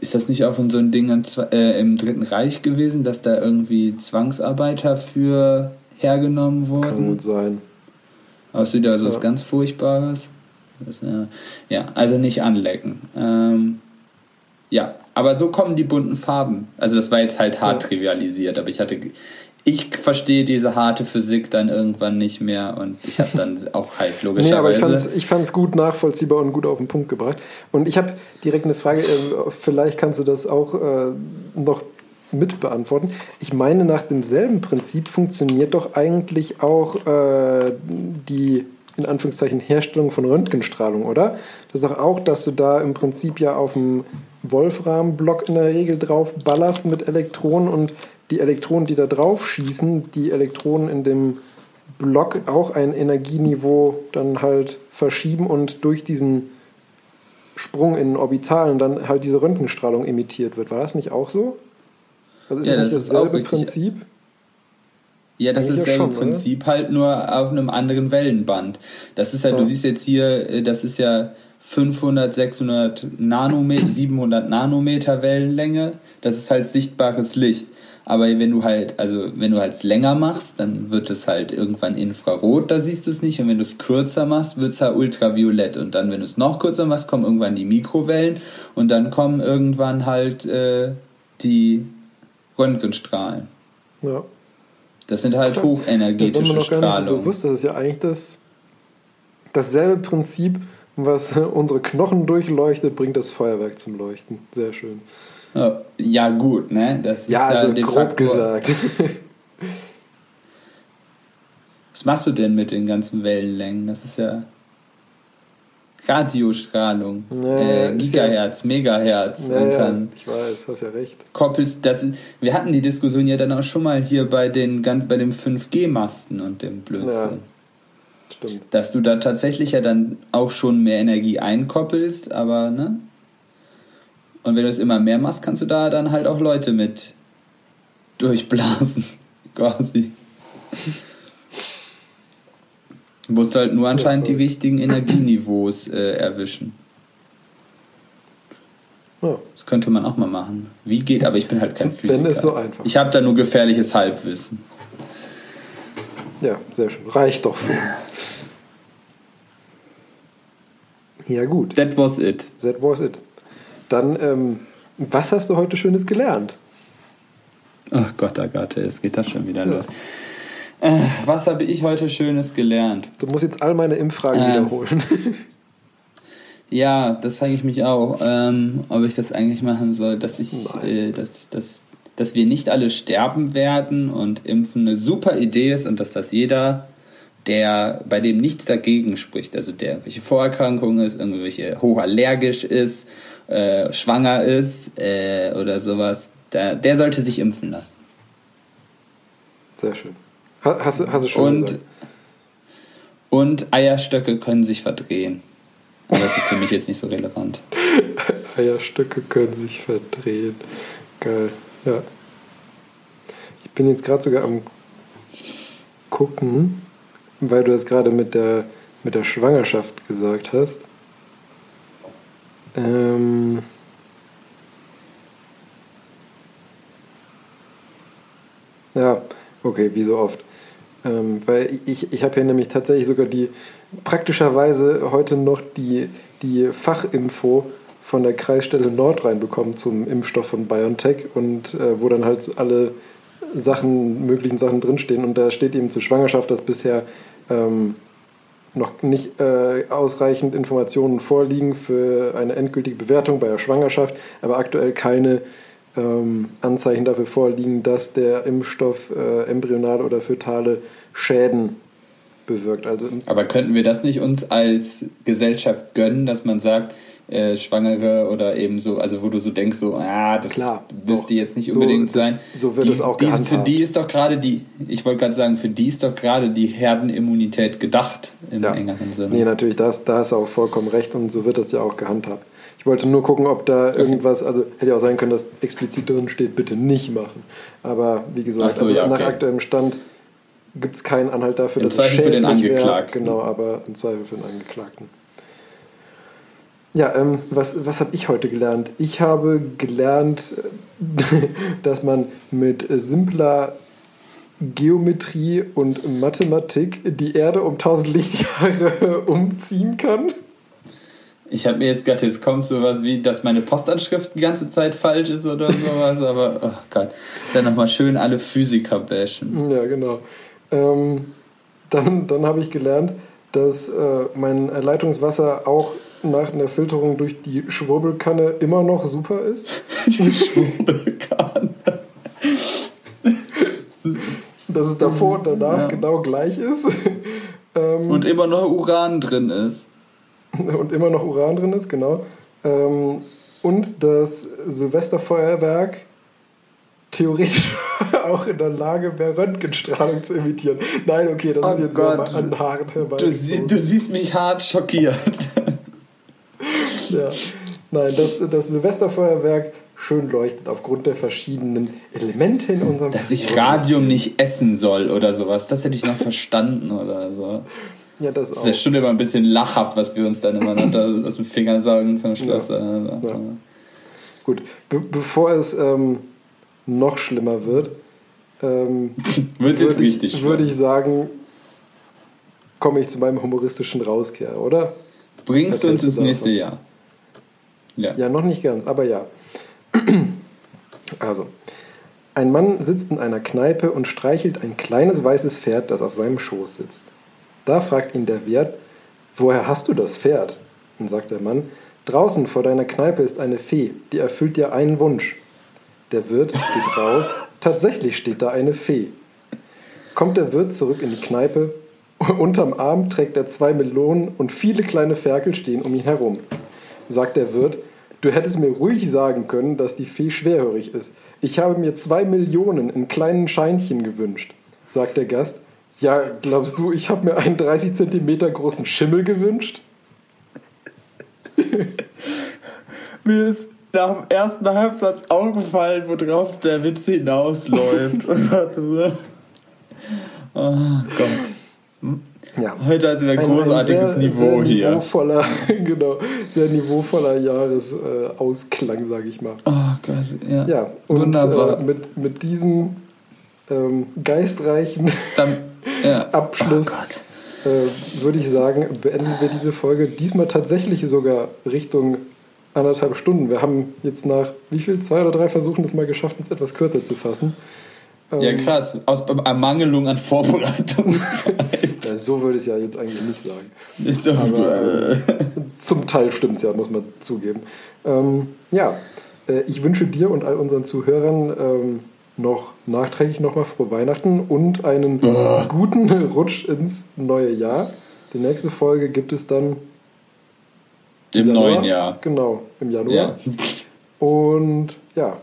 Ist das nicht auch von so ein Ding äh, im Dritten Reich gewesen, dass da irgendwie Zwangsarbeiter für hergenommen wurden? Kann gut sein. Aussieht also ja. was ganz Furchtbares. Das, ja, ja, also nicht anlecken. Ähm, ja, aber so kommen die bunten Farben. Also das war jetzt halt hart ja. trivialisiert, aber ich hatte ich verstehe diese harte Physik dann irgendwann nicht mehr und ich habe dann auch halt logischerweise. Nee, aber ich fand es gut nachvollziehbar und gut auf den Punkt gebracht. Und ich habe direkt eine Frage, äh, vielleicht kannst du das auch äh, noch mit beantworten. Ich meine, nach demselben Prinzip funktioniert doch eigentlich auch äh, die in Anführungszeichen Herstellung von Röntgenstrahlung, oder? Das ist doch auch, dass du da im Prinzip ja auf dem Wolframblock in der Regel drauf ballerst mit Elektronen und die Elektronen, die da drauf schießen, die Elektronen in dem Block auch ein Energieniveau dann halt verschieben und durch diesen Sprung in Orbitalen dann halt diese Röntgenstrahlung emittiert wird. War das nicht auch so? Also ist ja, das, das nicht dasselbe Prinzip? Ja, das ist dasselbe schon, Prinzip, oder? halt nur auf einem anderen Wellenband. Das ist ja, ja, du siehst jetzt hier, äh, das ist ja 500, 600 Nanometer, 700 Nanometer Wellenlänge. Das ist halt sichtbares Licht. Aber wenn du halt, also wenn du halt länger machst, dann wird es halt irgendwann infrarot, da siehst du es nicht. Und wenn du es kürzer machst, wird es halt ultraviolett. Und dann, wenn du es noch kürzer machst, kommen irgendwann die Mikrowellen und dann kommen irgendwann halt äh, die Röntgenstrahlen. Ja. Das sind halt Krass. hochenergetische das war mir noch Strahlung. Gar nicht so bewusst, das ist ja eigentlich das, dasselbe Prinzip, was unsere Knochen durchleuchtet, bringt das Feuerwerk zum Leuchten. Sehr schön. Ja, gut, ne? Das ja, also grob Faktor. gesagt. Was machst du denn mit den ganzen Wellenlängen? Das ist ja Radiostrahlung, nee, äh, Gigahertz, ja, Megahertz. Nee, und dann ich weiß, hast ja recht. Koppelst, das, wir hatten die Diskussion ja dann auch schon mal hier bei den bei dem 5G-Masten und dem Blödsinn. Ja. Stimmt. Dass du da tatsächlich ja dann auch schon mehr Energie einkoppelst, aber ne? Und wenn du es immer mehr machst, kannst du da dann halt auch Leute mit durchblasen, quasi. Du musst halt nur anscheinend die richtigen Energieniveaus äh, erwischen. Ja. Das könnte man auch mal machen. Wie geht, aber ich bin halt kein Physiker. Wenn es so einfach. Ich habe da nur gefährliches Halbwissen. Ja, sehr schön. Reicht doch für uns. Ja, gut. That was it. That was it. Dann, ähm, was hast du heute Schönes gelernt? Ach Gott, Agathe, es geht das schon wieder ja. los. Äh, was habe ich heute Schönes gelernt? Du musst jetzt all meine Impfragen ähm, wiederholen. ja, das frage ich mich auch, ähm, ob ich das eigentlich machen soll, dass ich, äh, dass, dass, dass wir nicht alle sterben werden und Impfen eine super Idee ist und dass das jeder der, bei dem nichts dagegen spricht, also der irgendwelche Vorerkrankungen ist, irgendwelche hochallergisch ist, äh, schwanger ist äh, oder sowas, der, der sollte sich impfen lassen. Sehr schön. Hast, hast du schon und, gesagt. und Eierstöcke können sich verdrehen. Aber das ist für mich jetzt nicht so relevant. Eierstöcke können sich verdrehen. Geil, ja. Ich bin jetzt gerade sogar am gucken weil du das gerade mit der, mit der Schwangerschaft gesagt hast. Ähm ja, okay, wie so oft. Ähm, weil ich, ich habe hier nämlich tatsächlich sogar die, praktischerweise heute noch die, die Fachinfo von der Kreisstelle Nordrhein bekommen zum Impfstoff von BioNTech und äh, wo dann halt alle Sachen, möglichen Sachen drinstehen. Und da steht eben zur Schwangerschaft, dass bisher ähm, noch nicht äh, ausreichend Informationen vorliegen für eine endgültige Bewertung bei der Schwangerschaft, aber aktuell keine ähm, Anzeichen dafür vorliegen, dass der Impfstoff äh, embryonale oder fötale Schäden bewirkt. Also, aber könnten wir das nicht uns als Gesellschaft gönnen, dass man sagt, äh, Schwangere oder eben so, also wo du so denkst, so, ah, das Klar, müsste jetzt nicht unbedingt so, sein. Das, so wird die, es auch die, Für die ist doch gerade die, ich wollte gerade sagen, für die ist doch gerade die Herdenimmunität gedacht im ja. engeren Sinne. Nee, natürlich, da ist auch vollkommen recht und so wird das ja auch gehandhabt. Ich wollte nur gucken, ob da okay. irgendwas, also hätte ja auch sein können, dass explizit drin steht, bitte nicht machen. Aber wie gesagt, so, also ja, okay. nach aktuellem Stand gibt es keinen Anhalt dafür, Im dass Zweifel es für den Angeklagten. Wäre. Genau, aber im Zweifel für den Angeklagten. Ja, ähm, was, was habe ich heute gelernt? Ich habe gelernt, dass man mit simpler Geometrie und Mathematik die Erde um 1000 Lichtjahre umziehen kann. Ich habe mir jetzt gedacht, jetzt kommt sowas wie, dass meine Postanschrift die ganze Zeit falsch ist oder sowas, aber oh Gott, dann nochmal schön alle Physiker bashen. Ja, genau. Ähm, dann dann habe ich gelernt, dass äh, mein Leitungswasser auch nach einer Filterung durch die Schwurbelkanne immer noch super ist. Die Schwurbelkanne. Dass es davor und danach ja. genau gleich ist. Ähm, und immer noch Uran drin ist. Und immer noch Uran drin ist, genau. Ähm, und das Silvesterfeuerwerk theoretisch auch in der Lage wäre, Röntgenstrahlung zu emittieren. Nein, okay, das oh ist jetzt Gott. an Haaren herbei. Du, sie, du siehst mich hart schockiert. ja. Nein, das, das Silvesterfeuerwerk schön leuchtet aufgrund der verschiedenen Elemente in unserem Dass ich Radium nicht essen soll oder sowas, das hätte ich noch verstanden oder so. Ja, das, das ist ja schon immer ein bisschen lachhaft, was wir uns dann immer aus dem Finger sagen zum Schluss. Ja. Ja. Gut, Be bevor es ähm, noch schlimmer wird, ähm, wird jetzt richtig ich, Würde ich sagen, komme ich zu meinem humoristischen Rauskehr, oder? Bringst du uns ins nächste Jahr? Ja. ja, noch nicht ganz, aber ja. Also, ein Mann sitzt in einer Kneipe und streichelt ein kleines weißes Pferd, das auf seinem Schoß sitzt. Da fragt ihn der Wirt, woher hast du das Pferd? Dann sagt der Mann, draußen vor deiner Kneipe ist eine Fee, die erfüllt dir einen Wunsch. Der Wirt geht raus, tatsächlich steht da eine Fee. Kommt der Wirt zurück in die Kneipe, unterm Arm trägt er zwei Melonen und viele kleine Ferkel stehen um ihn herum. Sagt der Wirt, Du hättest mir ruhig sagen können, dass die Fee schwerhörig ist. Ich habe mir zwei Millionen in kleinen Scheinchen gewünscht, sagt der Gast. Ja, glaubst du, ich habe mir einen 30 Zentimeter großen Schimmel gewünscht? mir ist nach dem ersten Halbsatz aufgefallen, worauf der Witz hinausläuft. Und hatte so, oh Gott. Ja. Heute hatten wir ein, großartiges ein sehr, Niveau sehr hier. Niveauvoller, genau, sehr niveauvoller Jahresausklang, äh, sage ich mal. Oh Gott, ja. ja und, Wunderbar. Äh, mit, mit diesem ähm, geistreichen Dann, ja. Abschluss oh äh, würde ich sagen, beenden wir diese Folge diesmal tatsächlich sogar Richtung anderthalb Stunden. Wir haben jetzt nach wie viel? Zwei oder drei Versuchen es mal geschafft, uns etwas kürzer zu fassen. Ja, ähm, krass. Aus Ermangelung an Vorbereitungszeit. ja, so würde ich es ja jetzt eigentlich nicht sagen. Nicht so Aber, äh, zum Teil stimmt es ja, muss man zugeben. Ähm, ja, äh, ich wünsche dir und all unseren Zuhörern ähm, noch nachträglich nochmal frohe Weihnachten und einen oh. guten Rutsch ins neue Jahr. Die nächste Folge gibt es dann im Januar. neuen Jahr. Genau, im Januar. Ja. Und ja,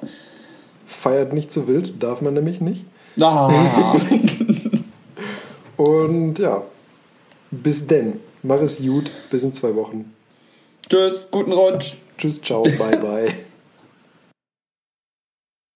feiert nicht zu wild, darf man nämlich nicht. Ah. Und ja, bis denn. Mach es gut, bis in zwei Wochen. Tschüss, guten Rutsch. Tschüss, ciao, bye, bye.